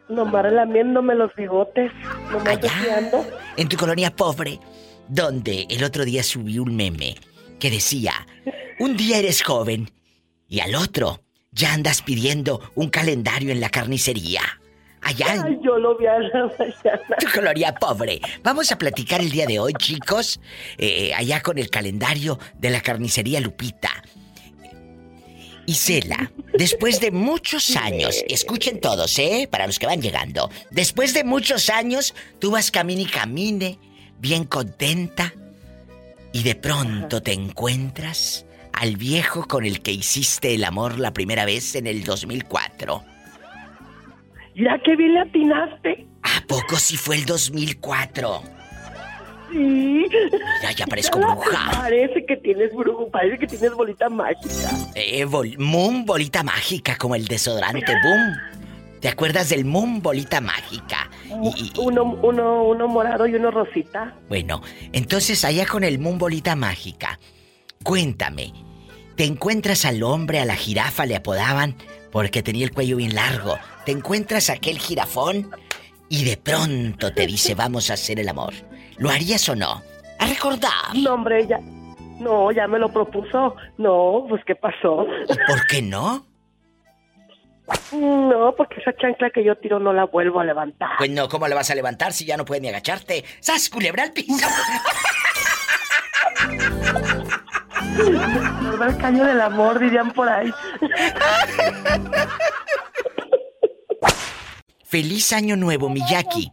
nomás relamiéndome los bigotes. Nomás deseando. En tu colonia pobre, donde el otro día subí un meme que decía, un día eres joven y al otro ya andas pidiendo un calendario en la carnicería. Allá en Ay, yo lo vi a la mañana. tu colonia pobre. Vamos a platicar el día de hoy, chicos, eh, allá con el calendario de la carnicería Lupita. Isela, después de muchos años, escuchen todos, ¿eh? Para los que van llegando. Después de muchos años, tú vas camine y camine, bien contenta, y de pronto te encuentras al viejo con el que hiciste el amor la primera vez en el 2004. Ya que bien le atinaste. ¿A poco si fue el 2004? Sí. Ya, ya parezco la- bruja. Parece que tienes brujo, parece que tienes bolita mágica. Eh, bol- Moon Bolita Mágica, como el desodorante Boom. ¿Te acuerdas del Moon Bolita Mágica? Y- y- Uno, uno, uno morado y uno rosita. bueno, entonces allá con el Moon Bolita Mágica, cuéntame, ¿te encuentras al hombre, a la jirafa le apodaban porque tenía el cuello bien largo? ¿Te encuentras a aquel jirafón y de pronto te dice vamos a hacer el amor? ¿Lo harías o no? A recordar. No, hombre, ya. No, ya me lo propuso. No, pues ¿qué pasó? ¿Por qué no? No, porque esa chancla que yo tiro no la vuelvo a levantar. Pues no, ¿cómo le vas a levantar si ya no puedes ni agacharte? ¡Sas, culebra al piso! Nos va el caño del amor, dirían por ahí. ¡Feliz año nuevo, Miyaki!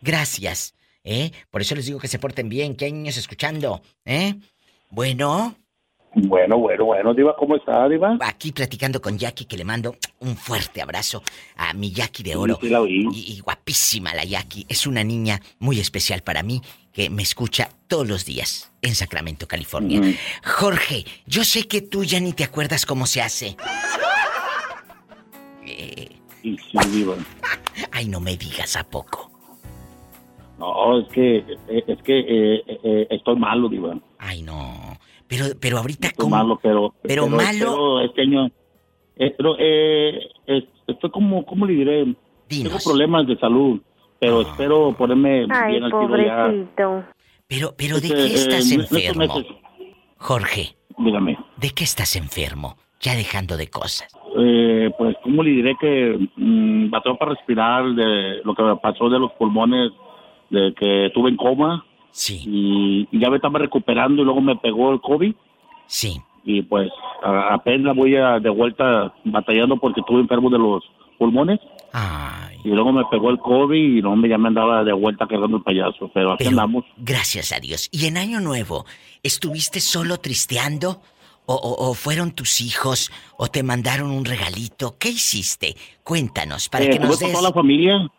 Gracias, ¿eh? Por eso les digo que se porten bien, que hay niños escuchando, ¿eh? Bueno, Bueno, bueno, bueno, Diva, ¿cómo está, Diva? aquí platicando con Jackie, que le mando un fuerte abrazo a mi Jackie de oro. Sí, sí la oí. Y, y guapísima la Jackie. Es una niña muy especial para mí, que me escucha todos los días en Sacramento, California. Jorge, yo sé que tú ya ni te acuerdas cómo se hace. Eh, Sí, sí, Diva. ay, no me digas a poco. No, es que, eh, es que eh, eh, estoy malo, Diva. Ay, no. Pero, pero ahorita, Estoy ¿cómo? malo, pero... Pero malo- pero este año... eh, pero, eh, estoy como, ¿cómo le diré? Tengo problemas de salud, pero espero ponerme Ay, bien al tiro ya. Pero, pero ¿de Este, qué eh, estás enfermo? meses- Jorge, Dígame. ¿de qué estás enfermo? Ya dejando de cosas. Eh, pues, ¿cómo le diré que mm, batalló para respirar de lo que me pasó de los pulmones, de que estuve en coma? Sí. Y, y ya me estaba recuperando y luego me pegó el COVID. Sí. Y pues a- apenas voy a, de vuelta batallando porque estuve enfermo de los pulmones. Y luego me pegó el COVID y no me ya me andaba de vuelta cargando el payaso. Pero aquí Pero, andamos. gracias a Dios. ¿Y en Año Nuevo, estuviste solo tristeando? ¿O, o- o fueron tus hijos? ¿O te mandaron un regalito? ¿Qué hiciste? Cuéntanos, para Eh, que estuve nos con des... toda la familia.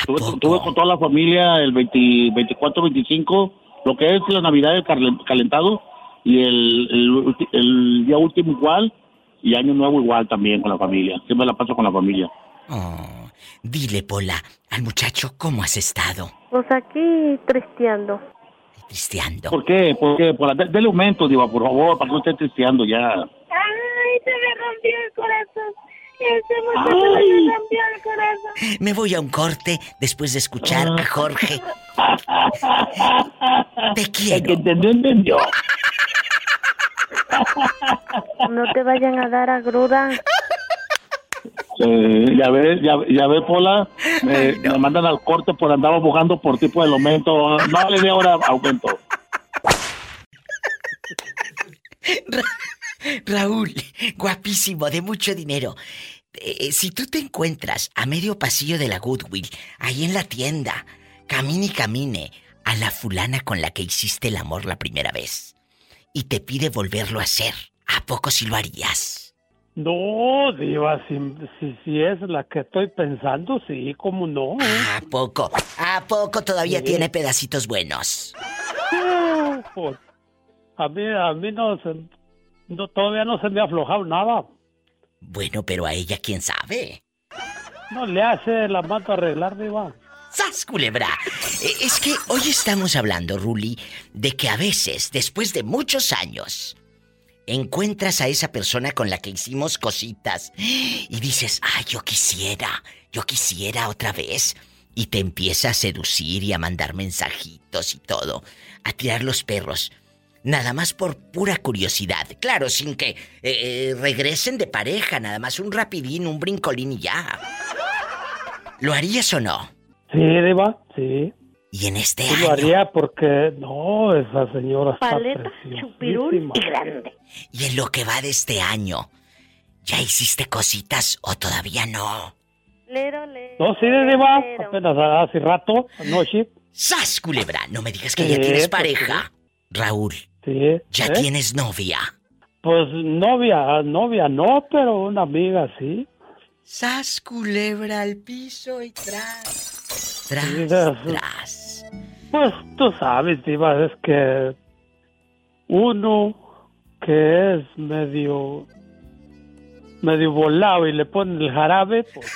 Estuve, con- estuve con toda la familia el 20 24, 25, lo que es la Navidad el cal- calentado y el, el, el día último igual y Año Nuevo igual también con la familia. Siempre la paso con la familia. Oh, dile, Pola, al muchacho, ¿cómo has estado? Pues aquí tristeando. Tristeando. ¿Por qué? ¿Por qué? Por la, de- dele aumento, Diva, por favor, para que no esté tristeando ya. Ay, se me rompió el corazón. Ese muchacho se me rompió el corazón. Me voy a un corte después de escuchar a Jorge. Te quiero. El que entendió, entendió. No te vayan a dar agruras. Eh, ya ves, ya, ya ves, Pola, me, me mandan al corte por andar abogando por tipo de aumento. No le dé ahora aumento. Raúl, guapísimo, de mucho dinero. Eh, si tú te encuentras a medio pasillo de la Goodwill, ahí en la tienda, camine y camine a la fulana con la que hiciste el amor la primera vez y te pide volverlo a hacer, ¿a poco si lo harías? No, Diva, si, si, si es la que estoy pensando, sí, cómo no. ¿A poco? ¿A poco todavía Sí. tiene pedacitos buenos? No, pues, a mí, a mí no, se- no, todavía no se me ha aflojado nada. Bueno, pero a ella quién sabe. No le hace la mano arreglar, Diva. ¡Sas, culebra! Eh, Es que hoy estamos hablando, Ruli, de que a veces, después de muchos años, encuentras a esa persona con la que hicimos cositas y dices, ay, yo quisiera, yo quisiera otra vez. Y te empieza a seducir y a mandar mensajitos y todo, a tirar los perros. Nada más por pura curiosidad. Claro, sin que eh, eh, regresen de pareja, nada más un rapidín, un brincolín y ya. ¿Lo harías o no? Sí, Diva, sí. Y en este Sí lo haría porque, no, esa señora está Paleta, preciosísima. y grande. Y en lo que va de este año, ¿ya hiciste cositas o todavía no? No, sí, Diva, apenas hace rato, anoche. ¡Sas, culebra! No me digas que Sí, ya tienes pues, pareja. Raúl, Sí. ya ¿eh? tienes novia. Pues novia, novia no, pero una amiga sí. ¡Sas, culebra al piso y tras! Tras, Sí, tras. Pues tú sabes, Diva, es que uno que es medio medio volado y le ponen el jarabe, pues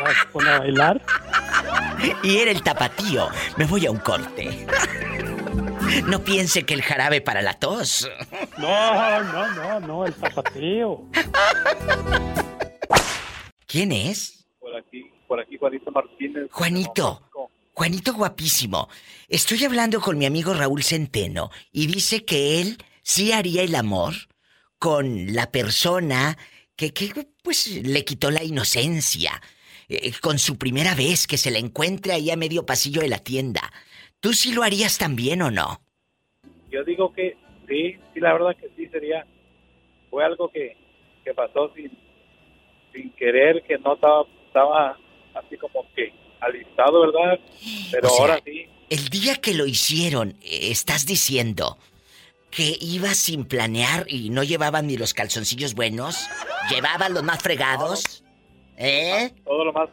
volada se pone a bailar. Y era el tapatío. Me voy a un corte. No piense que el jarabe para la tos. No, no, no, no, el zapatillo. ¿Quién es? Por aquí, por aquí Juanito Martínez. Juanito. Juanito guapísimo. Estoy hablando con mi amigo Raúl Centeno y dice que él sí haría el amor con la persona que, que pues le quitó la inocencia. eh, con su primera vez que se la encuentre ahí a medio pasillo de la tienda. ¿Tú sí lo harías también o no? Yo digo que sí, sí, la verdad que sí sería. Fue algo que, que pasó sin, sin querer, que no estaba, estaba así como que alistado, ¿verdad? Pero O sea, ahora sí. El día que lo hicieron, eh, estás diciendo que iba sin planear y no llevaban ni los calzoncillos buenos, llevaban los más fregados. ¿Eh? Todo lo más,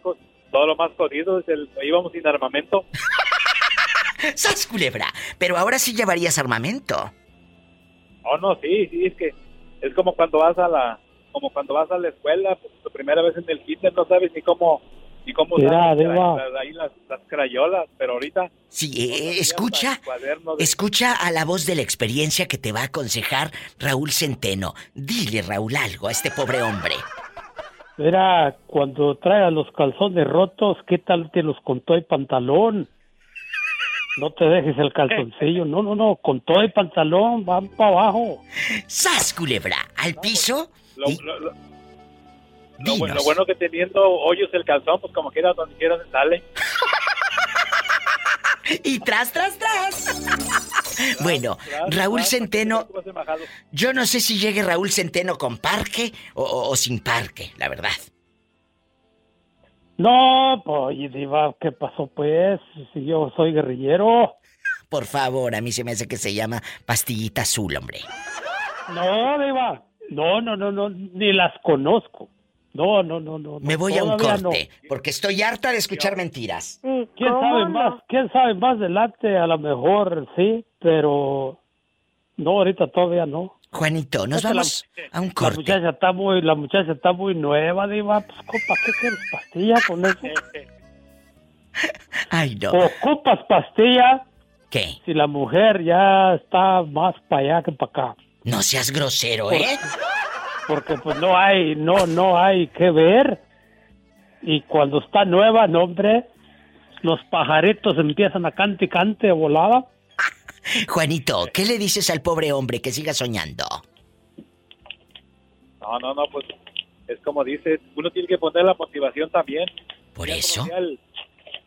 todo lo más jodido es el, íbamos sin armamento. ¡Sas, culebra! Pero ahora sí llevarías armamento. Oh, no, sí, sí, es que es como cuando vas a la, como cuando vas a la escuela, pues, tu primera vez en el kinder no sabes ni cómo, ni cómo cra- las- ahí las, las crayolas, pero ahorita Sí, eh, escucha, de- escucha a la voz de la experiencia que te va a aconsejar Raúl Centeno. Dile, Raúl, algo a este pobre hombre. Mira, cuando traigas los calzones rotos, ¿qué tal te los con todo el pantalón? No te dejes el calzoncillo, no, no, no, con todo el pantalón, van para abajo. ¡Sas, culebra! ¿Al piso? Lo, lo- lo- lo Dinos. bu- lo bueno que teniendo hoyos el calzón, pues como quiera, donde quiera se sale. Y tras, tras, tras. Bueno, Raúl Centeno, yo no sé si llegue Raúl Centeno con parque o, o- o sin parque, la verdad. No, pues, Diva, ¿qué pasó pues? Si yo soy guerrillero. Por favor, a mí se me hace que se llama pastillita azul, hombre. No, Diva, no, no, no, no, ni las conozco. No, no, no, no. Me voy a un corte, porque estoy harta de escuchar mentiras. ¿Quién sabe más? ¿Quién sabe más adelante? A lo mejor sí, pero no, ahorita todavía no. Juanito, nos la- vamos a un La corte. muchacha está muy, la muchacha está muy nueva, diva. Pues, compa, ¿qué quieres? ¿Pastilla con eso? Ay, no. ¿Ocupas pastilla? ¿Qué? Si la mujer ya está más para allá que para acá. No seas grosero, ¿eh? Porque pues no hay, no, no hay que ver. Y cuando está nueva, no, hombre, los pajaritos empiezan a cante y cante volada. Juanito, ¿qué le dices al pobre hombre que siga soñando? No, no, no, pues es como dices, uno tiene que poner la motivación también. Por eso. El,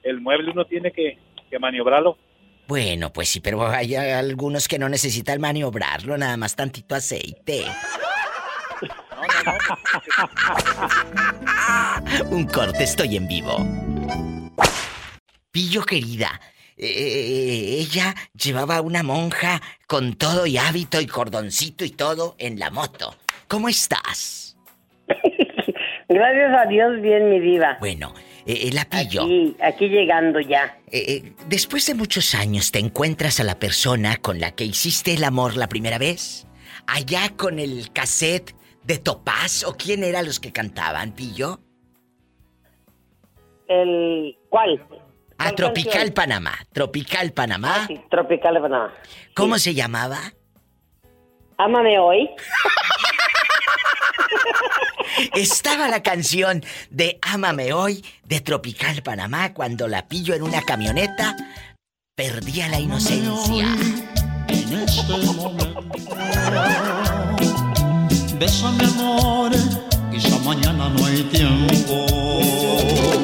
el mueble uno tiene que, que maniobrarlo. Bueno, pues sí, pero hay algunos que no necesitan maniobrarlo, nada más tantito aceite. Un corte, estoy en vivo. Pillo querida, eh, ella llevaba una monja con todo y hábito y cordoncito y todo en la moto. ¿Cómo estás? Gracias a Dios, bien, mi diva. Bueno, eh, eh, la pillo. Aquí, aquí llegando ya. Eh, eh, después de muchos años te encuentras a la persona con la que hiciste el amor la primera vez. Allá con el cassette de Topaz o quién eran los que cantaban, Pillo? El, ¿Cuál? A ¿Cuál Tropical canción? Panamá. Tropical Panamá. Sí, Tropical de Panamá. ¿Cómo se llamaba? Ámame hoy. Estaba la canción de Ámame hoy de Tropical Panamá cuando la pillo en una camioneta perdía la inocencia. En este momento. Bésame amor, quizá mañana no hay tiempo.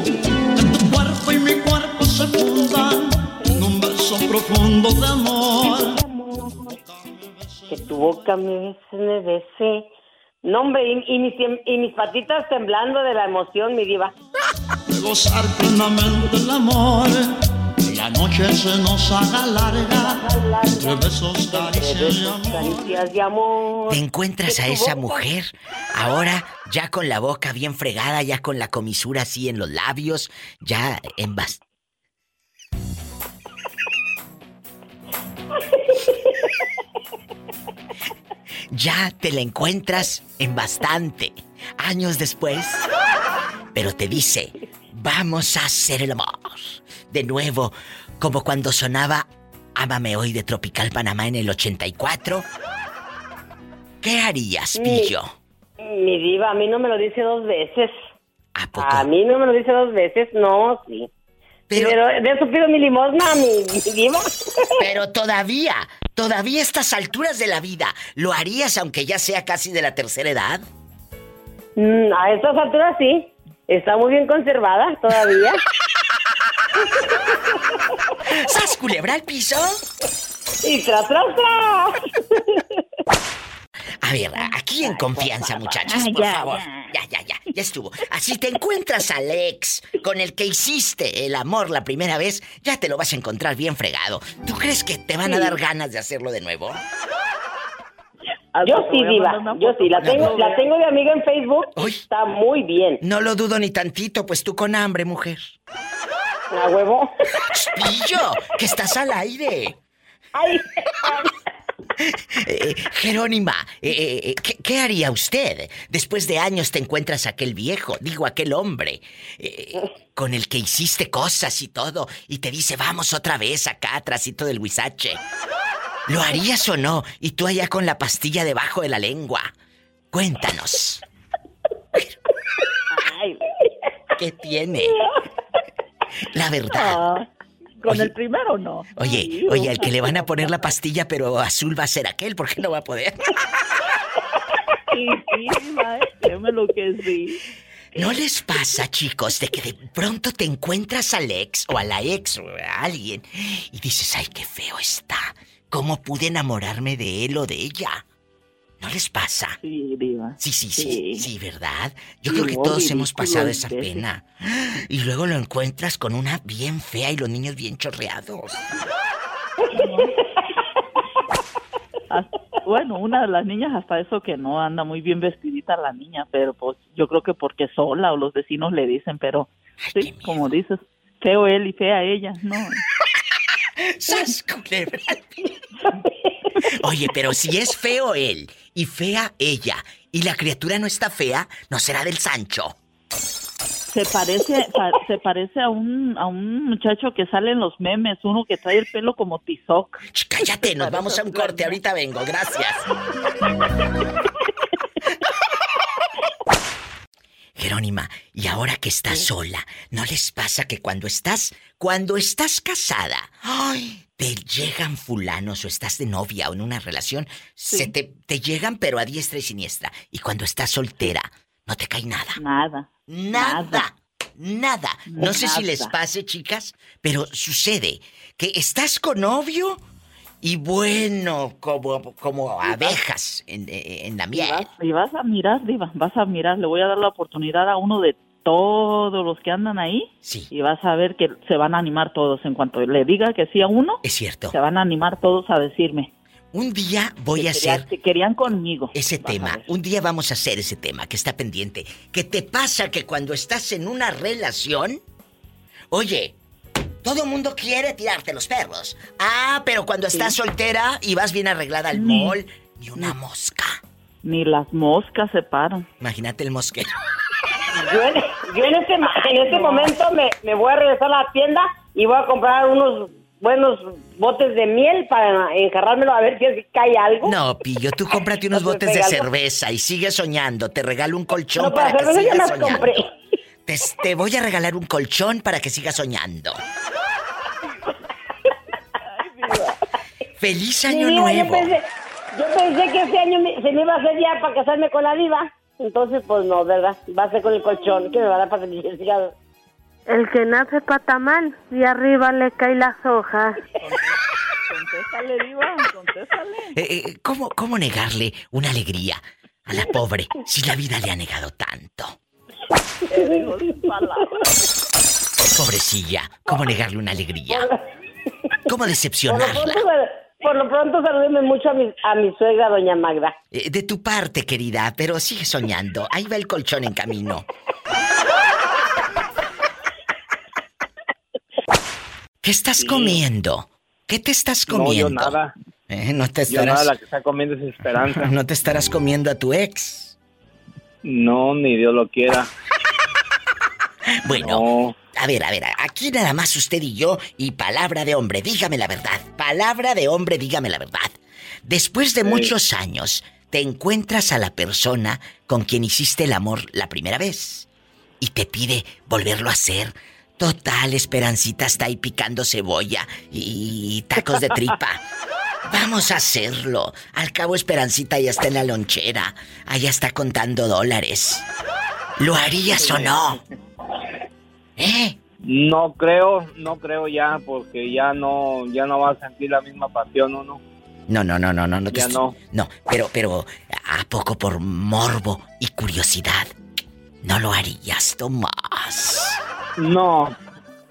Que tu cuerpo y mi cuerpo se fundan en un beso profundo de amor. Que tu boca me bese, me bese. No, hombre, y, y mis, tem- y mis patitas temblando de la emoción, mi diva. De gozar plenamente el amor. La noche se nos haga larga. Entre besos, caricias y amor. Caricias de amor. Te encuentras a esa mujer, ahora ya con la boca bien fregada, ya con la comisura así en los labios, ya en bas- Ya te la encuentras en bastante, años después. Pero te dice, vamos a hacer el amor. De nuevo, como cuando sonaba Ámame hoy de Tropical Panamá en el 84. ¿Qué harías, Pillo? Mi diva, a mí no me lo dice dos veces. ¿A mí no me lo dice dos veces, no, sí. Pero- Pero, de eso pido mi limosna, mi, mi diva. Pero todavía, todavía a estas alturas de la vida, ¿lo harías aunque ya sea casi de la tercera edad? Mm, a estas alturas sí. Está muy bien conservada todavía. ¿Sas culebra al piso? Y tras, tras, tras. A ver, aquí en confianza, muchachos, Ay, por ya, favor. Ya, ya, ya, ya estuvo. Así te encuentras al ex con el que hiciste el amor la primera vez, ya te lo vas a encontrar bien fregado. ¿Tú crees que te van a dar ganas de hacerlo de nuevo? Yo sí, diva. Yo sí. La tengo, la tengo de amiga en Facebook. Está muy bien. No lo dudo ni tantito, pues tú con hambre, mujer. A huevo. ¡Pillo! ¡Que estás al aire! Ay. Eh, Jerónima, eh, eh, ¿qué, qué haría usted? Después de años te encuentras aquel viejo, digo aquel hombre, eh, con el que hiciste cosas y todo, y te dice, vamos otra vez acá, atrásito del huizache. ¿Lo harías o no? Y tú allá con la pastilla debajo de la lengua. Cuéntanos. ¿Qué tiene? La verdad. Con el primero no. Oye, oye, al que le van a poner la pastilla, pero azul va a ser aquel, porque no va a poder. Sí, lo que sí. ¿No les pasa, chicos, de que de pronto te encuentras al ex o a la ex o a alguien y dices, ay, qué feo está? ¿Cómo pude enamorarme de él o de ella? ¿No les pasa? Sí, diva. Sí, sí, sí, Sí. sí, ¿verdad? Yo Sí, creo que todos hemos pasado esa pena. Y luego lo encuentras con una bien fea y los niños bien chorreados. Bueno, una de las niñas hasta eso que no anda muy bien vestidita la niña, pero pues yo creo que porque sola o los vecinos le dicen, pero sí, como dices, feo él y fea ella, no. ¡Sas, culebra! Oye, pero si es feo él y fea ella y la criatura no está fea, ¿no será del Sancho? Se parece, pa- se parece a un, a un muchacho que sale en los memes, uno que trae el pelo como tizoc. Cállate, nos vamos a un corte, ahorita vengo, gracias. Jerónima, y ahora que estás sola, ¿no les pasa que cuando estás, cuando estás casada, ay, te llegan fulanos o estás de novia o en una relación, se te, te llegan pero a diestra y siniestra, y cuando estás soltera, No te cae nada. Nada. Nada. Nada. No sé si les pase, chicas, pero sucede que estás con novio y bueno, como, como abejas en, en la Y miel. vas, y vas a mirar, Diva, vas a mirar. Le voy a dar la oportunidad a uno de todos los que andan ahí. Sí. Y vas a ver que se van a animar todos. En cuanto le diga que sí a uno, Es cierto. se van a animar todos a decirme. Un día voy que a hacer que querían conmigo. ese tema. Un día vamos a hacer ese tema que está pendiente. ¿Qué te pasa que cuando estás en una relación, oye, todo el mundo quiere tirarte los perros? Ah, pero cuando estás soltera y vas bien arreglada al Ni- mall, ni una mosca. Ni las moscas se paran. Imagínate el mosquero. Yo en, yo en este, en este momento me, me voy a regresar a la tienda y voy a comprar unos buenos botes de miel para enjarrármelo a ver si cae algo. No, Pillo, tú cómprate unos No te botes de cerveza y sigue soñando. Te regalo un colchón No, para para que sigas soñando. compré. Te, te voy a regalar un colchón para que sigas soñando. ¡Feliz año diva, Yo nuevo! pensé, yo pensé que este año me- se me iba a hacer ya para casarme con la diva. Entonces, pues no, ¿verdad? Va a ser con el colchón que me va a dar para que me siga. El que nace patamal y arriba le caen las hojas. Contéstale, Diva, contéstale. Eh, eh, ¿cómo, ¿Cómo negarle una alegría a la pobre si la vida le ha negado tanto? Pobrecilla, ¿cómo negarle una alegría? ¿Cómo decepcionarla? por lo pronto salúdeme mucho a mi, a mi suegra, doña Magda. Eh, De tu parte, querida, pero sigue soñando. Ahí va el colchón en camino. ¿Qué estás comiendo? ¿Qué te estás No, yo comiendo? nada. Eh, no te Yo nada, estarás... la que está comiendo es esperanza. No te estarás comiendo a tu ex. No, ni Dios lo quiera. Bueno, a ver, a ver, aquí nada más usted y yo y palabra de hombre, dígame la verdad. Palabra de hombre, dígame la verdad. Después de Sí. muchos años, te encuentras a la persona con quien hiciste el amor la primera vez y te pide volverlo a hacer. Total, Esperancita está ahí picando cebolla y tacos de tripa. Vamos a hacerlo. Al cabo, Esperancita ya está en la lonchera. Allá está contando dólares. ¿Lo harías o no? ¿Eh? No creo, no creo ya, porque ya no, ya no va a sentir la misma pasión uno. No, no, no, no, no, no te Ya estoy- no. No, pero, pero, ¿a poco por morbo y curiosidad? No lo harías, Tomás. No,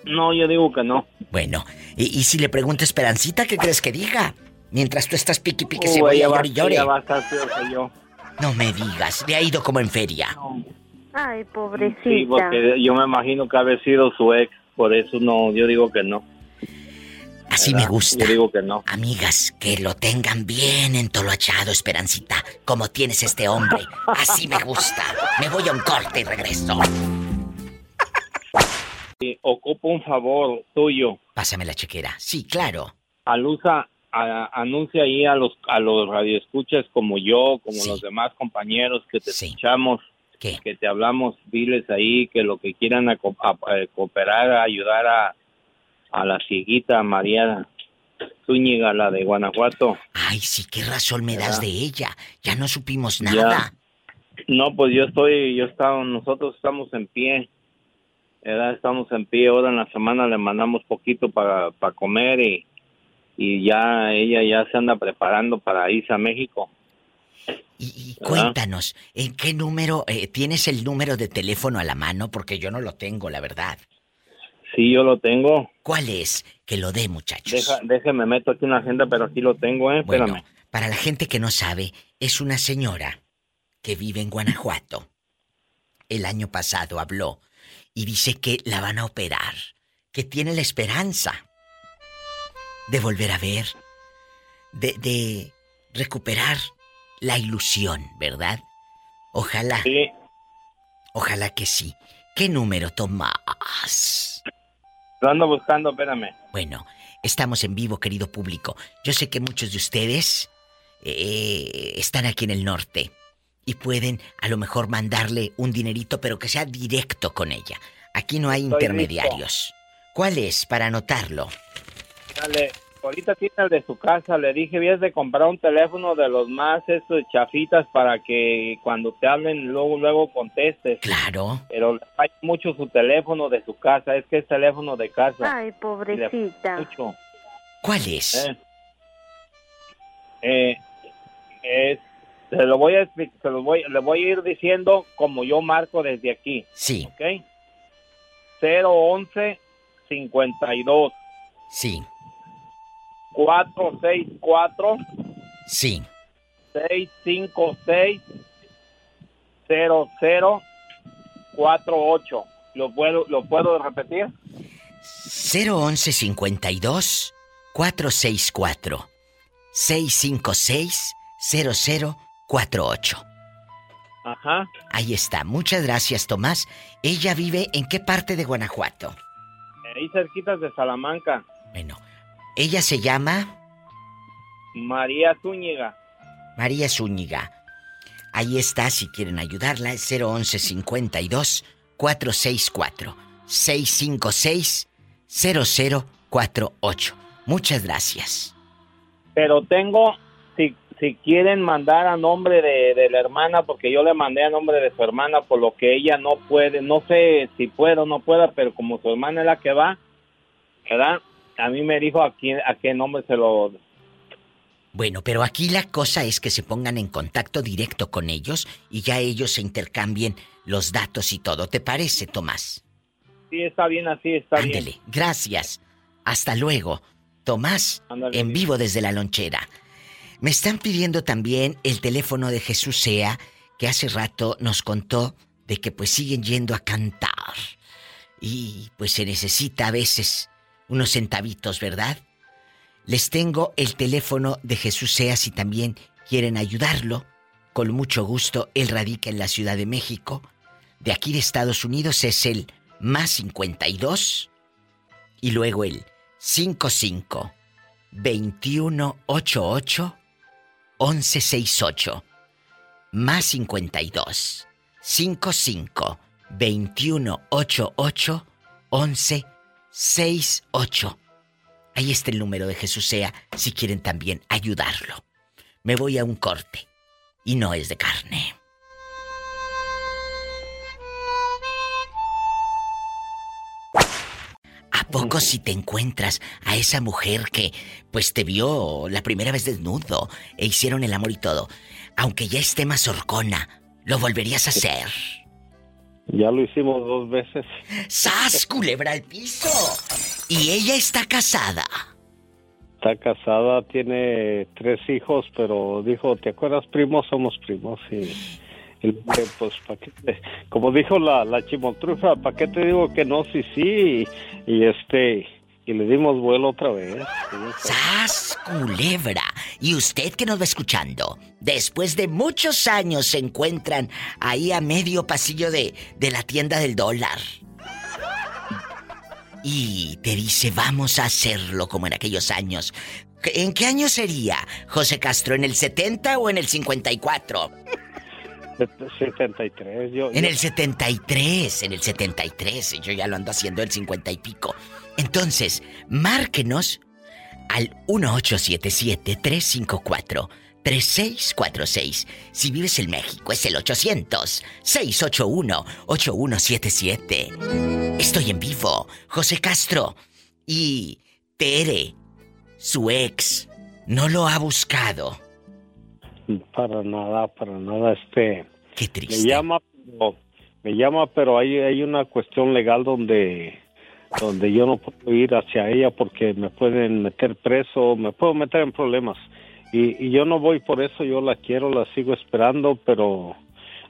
no, yo digo que no. Bueno, y, y si le pregunto a Esperancita, ¿qué crees que diga? Mientras tú estás pique pique Uh, cebolla ella, y va, llore y llore. a. No me digas, le ha ido como en feria. Ay, pobrecita. Sí, porque yo me imagino que ha sido su ex, por eso no, yo digo que no. Así ¿Verdad? me gusta. Yo digo que no. Amigas, que lo tengan bien entolochado, Esperancita, como tienes este hombre. Así me gusta. Me voy a un corte y regreso. Ocupo un favor tuyo. Pásame la chequera. Sí, claro. Alusa, a- anuncia ahí a los a los radioescuchas como yo, como los demás compañeros que te escuchamos, que te hablamos, diles ahí que lo que quieran a co- a- a cooperar, a ayudar a, a la cieguita María Zúñiga, la de Guanajuato. Ay, sí, qué razón me das de ella. Ya no supimos Ya. nada. No, pues yo estoy, yo estaba, nosotros estamos en pie, ¿verdad? Estamos en pie, ahora en la semana le mandamos poquito para, para comer y, y ya ella ya se anda preparando para irse a México. Y ¿verdad? cuéntanos, ¿en qué número eh, tienes el número de teléfono a la mano? Porque yo no lo tengo, la verdad. Sí, yo lo tengo. ¿Cuál es? Que lo dé, muchachos. Deja, déjeme, meto aquí una agenda, pero aquí lo tengo, ¿eh? Espérame. Bueno, para la gente que no sabe, es una señora que vive en Guanajuato. El año pasado habló y dice que la van a operar, que tiene la esperanza de volver a ver, de, de recuperar la ilusión, ¿verdad? Ojalá. Sí. Ojalá que sí. ¿Qué número, Tomás? Lo ando buscando, espérame. Bueno, estamos en vivo, querido público. Yo sé que muchos de ustedes eh, están aquí en el norte y pueden a lo mejor mandarle un dinerito, pero que sea directo con ella. Aquí no hay Estoy intermediarios. ¿Cuál es para anotarlo? Dale, ahorita tiene el de su casa. Le dije, vienes de comprar un teléfono de los más estos chafitas para que cuando te hablen luego luego contestes. Claro. Pero le falla mucho su teléfono de su casa. Es que es teléfono de casa. Ay, pobrecita. mucho. ¿Cuál es? Eh, eh, es- se lo voy a se lo voy, le voy a ir diciendo como yo marco desde aquí. Sí. ¿Ok? 011 52 Sí, 464 sí. 656 0048. ¿Lo puedo, ¿Lo puedo repetir? 011 52 464 656 0048. Ajá. Ahí está. Muchas gracias, Tomás. Ella vive en qué parte de Guanajuato? Ahí cerquitas de Salamanca. Bueno, ella se llama María Zúñiga. María Zúñiga. Ahí está, si quieren ayudarla, es 011 52 464 656 0048. Muchas gracias. Pero tengo, si, si quieren mandar a nombre de, de la hermana, porque yo le mandé a nombre de su hermana, por lo que ella no puede, no sé si puedo o no pueda, pero como su hermana es la que va, ¿verdad? A mí me dijo a, quién, a qué nombre se lo... Bueno, pero aquí la cosa es que se pongan en contacto directo con ellos y ya ellos se intercambien los datos y todo. ¿Te parece, Tomás? Sí, está bien así, está bien. Ándele, gracias. Hasta luego. Tomás, Ándale. en vivo desde la lonchera. Me están pidiendo también el teléfono de Jesús Sea, que hace rato nos contó de que pues siguen yendo a cantar. Y pues se necesita a veces unos centavitos, ¿verdad? Les tengo el teléfono de Jesús Sea si también quieren ayudarlo. Con mucho gusto, él radica en la Ciudad de México. De aquí de Estados Unidos es el más 52 y luego el 55 2188 1168 más 52 55 2188 1168 Ahí está el número de Jesús sea si quieren también ayudarlo. Me voy a un corte y no es de carne. ¿A poco si te encuentras a esa mujer que pues te vio la primera vez desnudo e hicieron el amor y todo, aunque ya esté más horcona, lo volverías a hacer? Ya lo hicimos dos veces. ¡Sas, culebra al piso! Y ella está casada. Está casada, tiene tres hijos, pero dijo, ¿te acuerdas, primo? Somos primos. Y, y pues, ¿pa' qué te- como dijo la, la chimontrufa, ¿para qué te digo que no? Sí, sí. Y, este, y le dimos vuelo otra vez. ¡Sas, culebra! Y usted que nos va escuchando, después de muchos años se encuentran ahí a medio pasillo de, de la tienda del dólar. Y te dice, vamos a hacerlo como en aquellos años. ¿En qué año sería, José Castro? ¿En el 70 o en el 54? 73. Yo, En el 73, en el 73. Yo ya lo ando haciendo el 50 y pico. Entonces, márquenos al 1877-354-3646. Si vives en México, es el 800-681-8177. Estoy en vivo, José Castro. Y Tere, su ex, no lo ha buscado. Para nada, para nada, este... Qué triste. Me llama, me llama, pero hay, hay una cuestión legal donde, donde yo no puedo ir hacia ella porque me pueden meter preso, me puedo meter en problemas. Y, y yo no voy por eso, yo la quiero, la sigo esperando, pero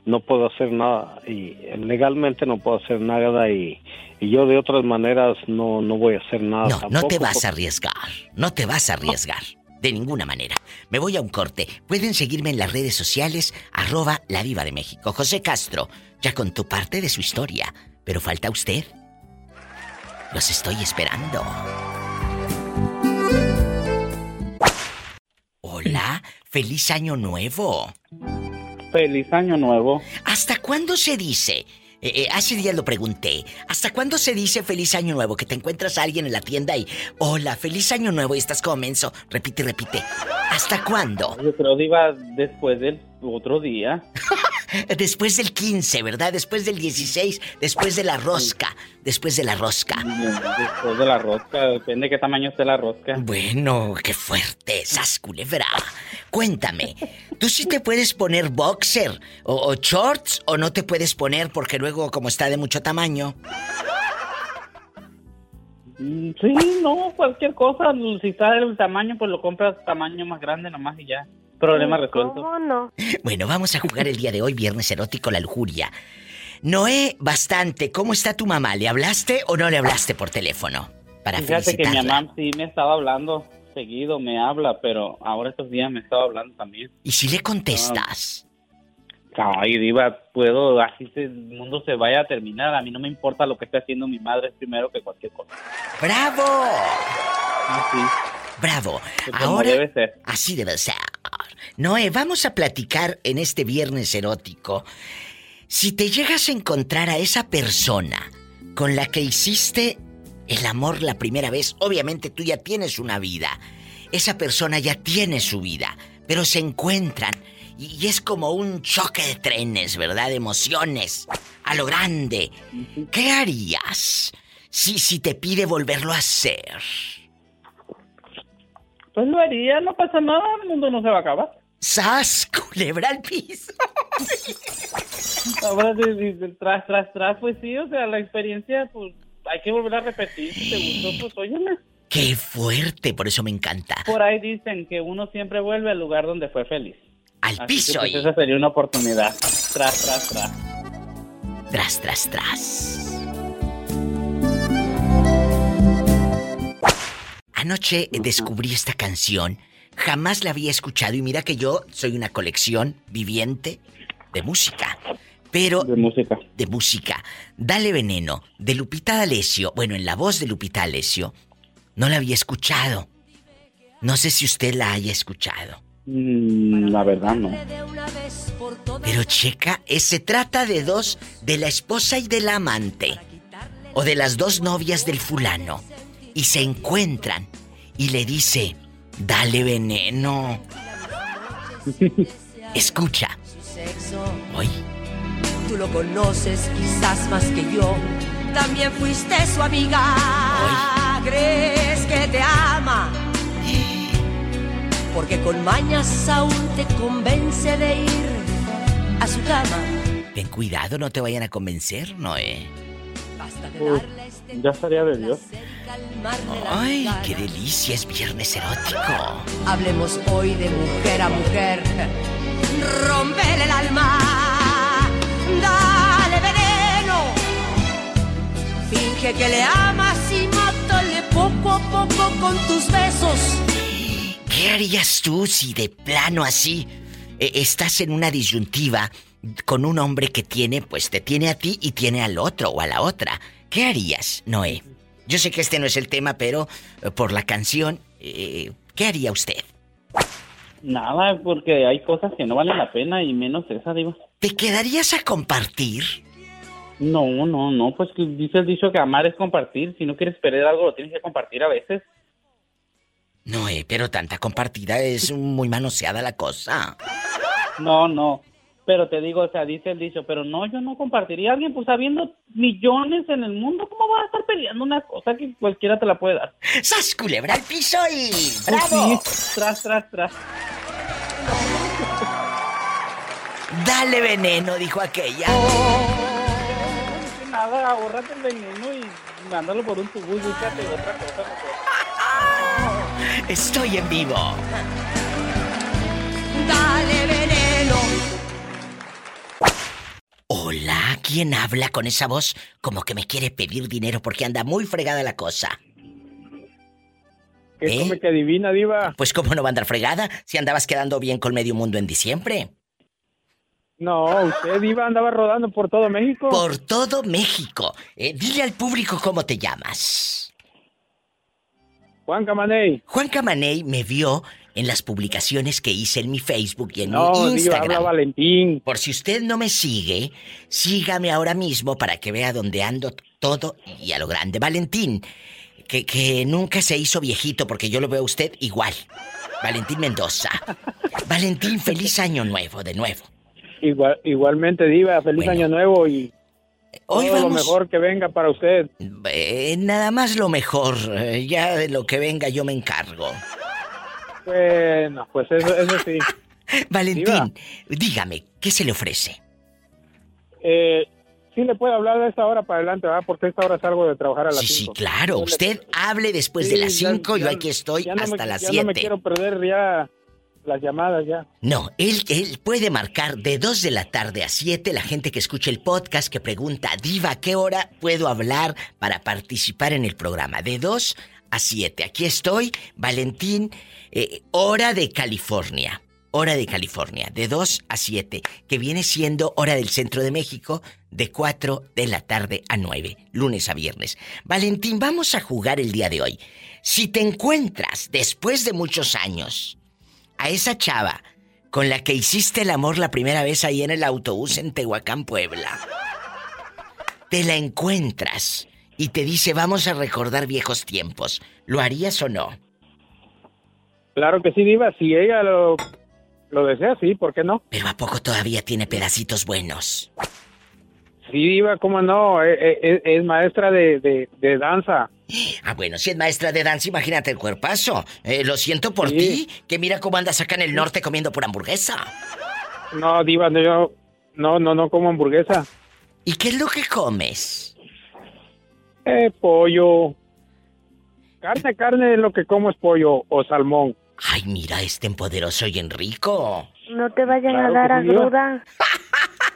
no puedo hacer nada. Y legalmente no puedo hacer nada y, y yo de otras maneras no, no voy a hacer nada. No, no te vas a arriesgar. No te vas a arriesgar. De ninguna manera. Me voy a un corte. Pueden seguirme en las redes sociales, arroba la viva de México. José Castro, ya contó parte de su historia. Pero falta usted. Los estoy esperando. Hola, feliz año nuevo. Feliz año nuevo. ¿Hasta cuándo se dice Eh, eh, hace días lo pregunté. ¿Hasta cuándo se dice feliz año nuevo? Que te encuentras a alguien en la tienda y. Hola, feliz año nuevo y estás como menso. Repite, repite. ¿Hasta cuándo? Yo creo que iba después del otro día. Después del 15, ¿verdad? Después del 16, después de la rosca. Después de la rosca. Después de la rosca, depende de qué tamaño esté la rosca. Bueno, qué fuerte, sas culebra. Cuéntame, ¿tú sí te puedes poner boxer o, o shorts o no te puedes poner porque luego como está de mucho tamaño? Mm, Sí, no, cualquier cosa. Si está el tamaño, pues lo compras tamaño más grande nomás y ya. Problema resuelto. ¿Cómo no? Bueno, vamos a jugar el día de hoy, viernes erótico, la lujuria. Noé, bastante, ¿cómo está tu mamá? ¿Le hablaste o no le hablaste por teléfono? Para Fíjate que mi mamá sí me estaba hablando seguido, me habla, pero ahora estos días me estaba hablando también. ¿Y si le contestas? Ay, diva, puedo, así se- el mundo se vaya a terminar. A mí no me importa lo que esté haciendo mi madre primero que cualquier cosa. ¡Bravo! Así. ¡Bravo! Ahora, debe ser. así debe ser. Noé, vamos a platicar en este viernes erótico. Si te llegas a encontrar a esa persona con la que hiciste el amor la primera vez, obviamente tú ya tienes una vida. Esa persona ya tiene su vida, pero se encuentran y, y es como un choque de trenes, ¿verdad? De emociones. A lo grande. ¿Qué harías si, si te pide volverlo a hacer? Pues lo haría, no pasa nada, el mundo no se va a acabar. ¡Sas! Culebra al piso. Ahora, tras, tras, tras, pues sí, o sea, la experiencia, pues hay que volver a repetir. Si te gustó, pues óyeme. ¡Qué fuerte! Por eso me encanta. Por ahí dicen que uno siempre vuelve al lugar donde fue feliz. Al Así piso que, pues, y- esa sería una oportunidad. Tras, tras, tras. Tras, tras, tras. Anoche descubrí esta canción. Jamás la había escuchado y mira que yo soy una colección viviente de música. Pero... De música. De música. Dale veneno. De Lupita D'Alessio. Bueno, en la voz de Lupita D'Alessio. No la había escuchado. No sé si usted la haya escuchado. Mm, la verdad, no. Pero checa, eh, se trata de dos, de la esposa y de la amante. O de las dos novias del fulano. Y se encuentran. Y le dice, dale veneno. Escucha. Hoy. Tú lo conoces quizás más que yo. También fuiste su amiga. ¿Crees que te ama? Porque con mañas aún te convence de ir a su cama. Ten cuidado, no te vayan a convencer, Noé. Uy, ya estaría de Dios. Ay, qué delicia, es viernes erótico. Hablemos hoy de mujer a mujer. Rompele el alma. Dale veneno. Finge que le amas y mátale poco a poco con tus besos. ¿Qué harías tú si de plano así eh, estás en una disyuntiva con un hombre que tiene, pues te tiene a ti y tiene al otro o a la otra? ¿Qué harías, Noé? Yo sé que este no es el tema, pero eh, por la canción, eh, ¿qué haría usted? Nada, porque hay cosas que no valen la pena y menos esa, digo. ¿Te quedarías a compartir? No, no, no, pues dice el dicho que amar es compartir. Si no quieres perder algo, lo tienes que compartir a veces. Noé, pero tanta compartida es muy manoseada la cosa. No, no. Pero te digo, o sea, dice el dicho, pero no, yo no compartiría a alguien, pues habiendo millones en el mundo, ¿cómo vas a estar peleando una cosa que cualquiera te la puede dar? ¡Sas, culebra al piso y... Pues ¡Bravo! sí, tras, tras, tras. Dale veneno, dijo aquella. Que Nada, ahorrate el veneno y mándalo por un tubo y búscate otra cosa. mejor. Estoy en vivo. Dale veneno. Hola, ¿quién habla con esa voz como que me quiere pedir dinero porque anda muy fregada la cosa? ¿Qué ¿Eh? come que adivina, Diva? Pues cómo no va a andar fregada si andabas quedando bien con medio mundo en diciembre. No, usted, Diva, andaba rodando por todo México. Por todo México. Eh, dile al público cómo te llamas. Juan Camaney. Juan Camaney me vio en las publicaciones que hice en mi Facebook y en No, mi diva, Instagram. habla Valentín. Por si usted no me sigue, sígame ahora mismo para que vea dónde ando todo y a lo grande. Valentín, que, que nunca se hizo viejito porque yo lo veo a usted igual. Valentín Mendoza. Valentín, feliz año nuevo de nuevo. Igual, igualmente, Diva, feliz año nuevo y Hoy todo lo vamos- mejor que venga para usted. Eh, nada más lo mejor. eh, Ya de lo que venga yo me encargo. Bueno, pues eso, eso sí. Valentín, dígame, ¿qué se le ofrece? Eh, sí le puedo hablar de esta hora para adelante, ¿verdad? Porque esta hora salgo de trabajar a las Sí, sí, 5. claro. Usted hable después Sí, de las ya- 5, yo aquí estoy ya no hasta me- las Ya no me 7. quiero perder ya las llamadas ya. No, él, él puede marcar de 2 de la tarde a 7 la gente que escucha el podcast que pregunta, Diva, ¿a qué hora puedo hablar para participar en el programa? De 2 a 7. Aquí estoy, Valentín, eh, hora de California. Hora de California, de 2 a 7, que viene siendo hora del centro de México, de 4 de la tarde a 9, lunes a viernes. Valentín, vamos a jugar el día de hoy. Si te encuentras después de muchos años a esa chava con la que hiciste el amor la primera vez ahí en el autobús en Tehuacán, Puebla. Te la encuentras y te dice vamos a recordar viejos tiempos. ¿Lo harías o no? Claro que sí, Diva. Si ella lo, lo desea, sí, ¿por qué no? Pero ¿a poco todavía tiene pedacitos buenos? Sí, Diva, ¿cómo no? Eh, eh, Es, es maestra de, de, de danza. Ah, bueno, si es maestra de danza, imagínate el cuerpazo. Eh, lo siento por ti, que mira cómo andas acá en el norte comiendo pura hamburguesa. No, Diva, no, yo no, no, no como hamburguesa. ¿Y qué es lo que comes? Eh, pollo. Carne, carne, lo que como es pollo o salmón. Ay, mira, es tan poderoso y en rico. No te vayan Claro a dar Diva. agruda.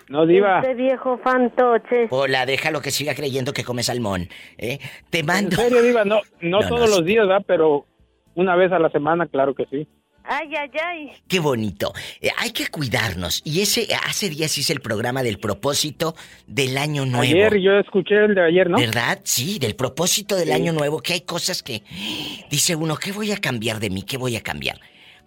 No, Diva. Este viejo fantoche. Hola, déjalo que siga creyendo que come salmón. ¿eh? Te En mando. serio, Diva, no, no, No, todos no, los días, ¿verdad? Pero una vez a la semana, claro que sí. Ay, ay, ay. Qué bonito. Eh, hay que cuidarnos. Y ese, hace días hice el programa del propósito del año nuevo. Ayer yo escuché el de ayer, ¿no? ¿Verdad? Sí, del propósito del Sí. año nuevo, que hay cosas que dice uno, ¿qué voy a cambiar de mí? ¿Qué voy a cambiar?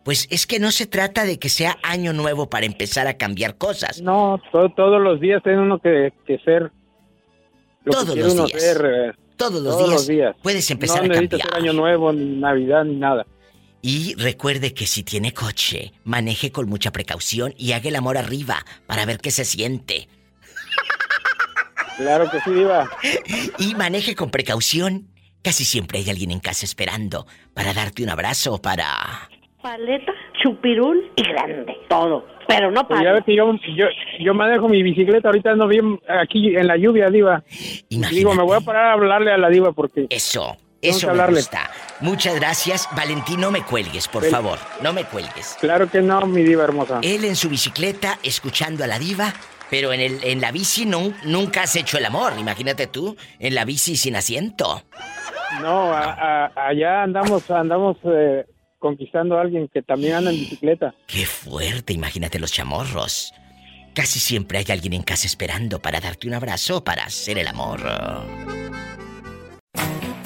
Pues es que no se trata de que sea año nuevo para empezar a cambiar cosas. No, to- todos los días tiene uno que, que ser lo Todos que los uno días. ser. eh, Todos los todos días los días. puedes empezar no a cambiar. ser año nuevo, ni Navidad, ni nada. Y recuerde que si tiene coche, maneje con mucha precaución y haga el amor arriba para ver qué se siente. Claro que sí, Diva. Y maneje con precaución. Casi siempre hay alguien en casa esperando para darte un abrazo o para... Paleta, chupirul y grande. Todo. Pero no Pues ya para. ves que yo, yo, yo manejo mi bicicleta, ahorita ando bien aquí en la lluvia, Diva. Digo, me voy a parar a hablarle a la Diva porque... Eso, Eso me gusta. Muchas gracias. Valentín, no me cuelgues, por Ven. favor. No me cuelgues. Claro que no, mi Diva hermosa. Él en su bicicleta, escuchando a la diva, pero en, el, en la bici no, nunca has hecho el amor. Imagínate tú, en la bici sin asiento. No, a- a- allá andamos, andamos eh, conquistando a alguien que también anda en bicicleta. Qué fuerte, imagínate los chamorros. Casi siempre hay alguien en casa esperando para darte un abrazo para hacer el amor.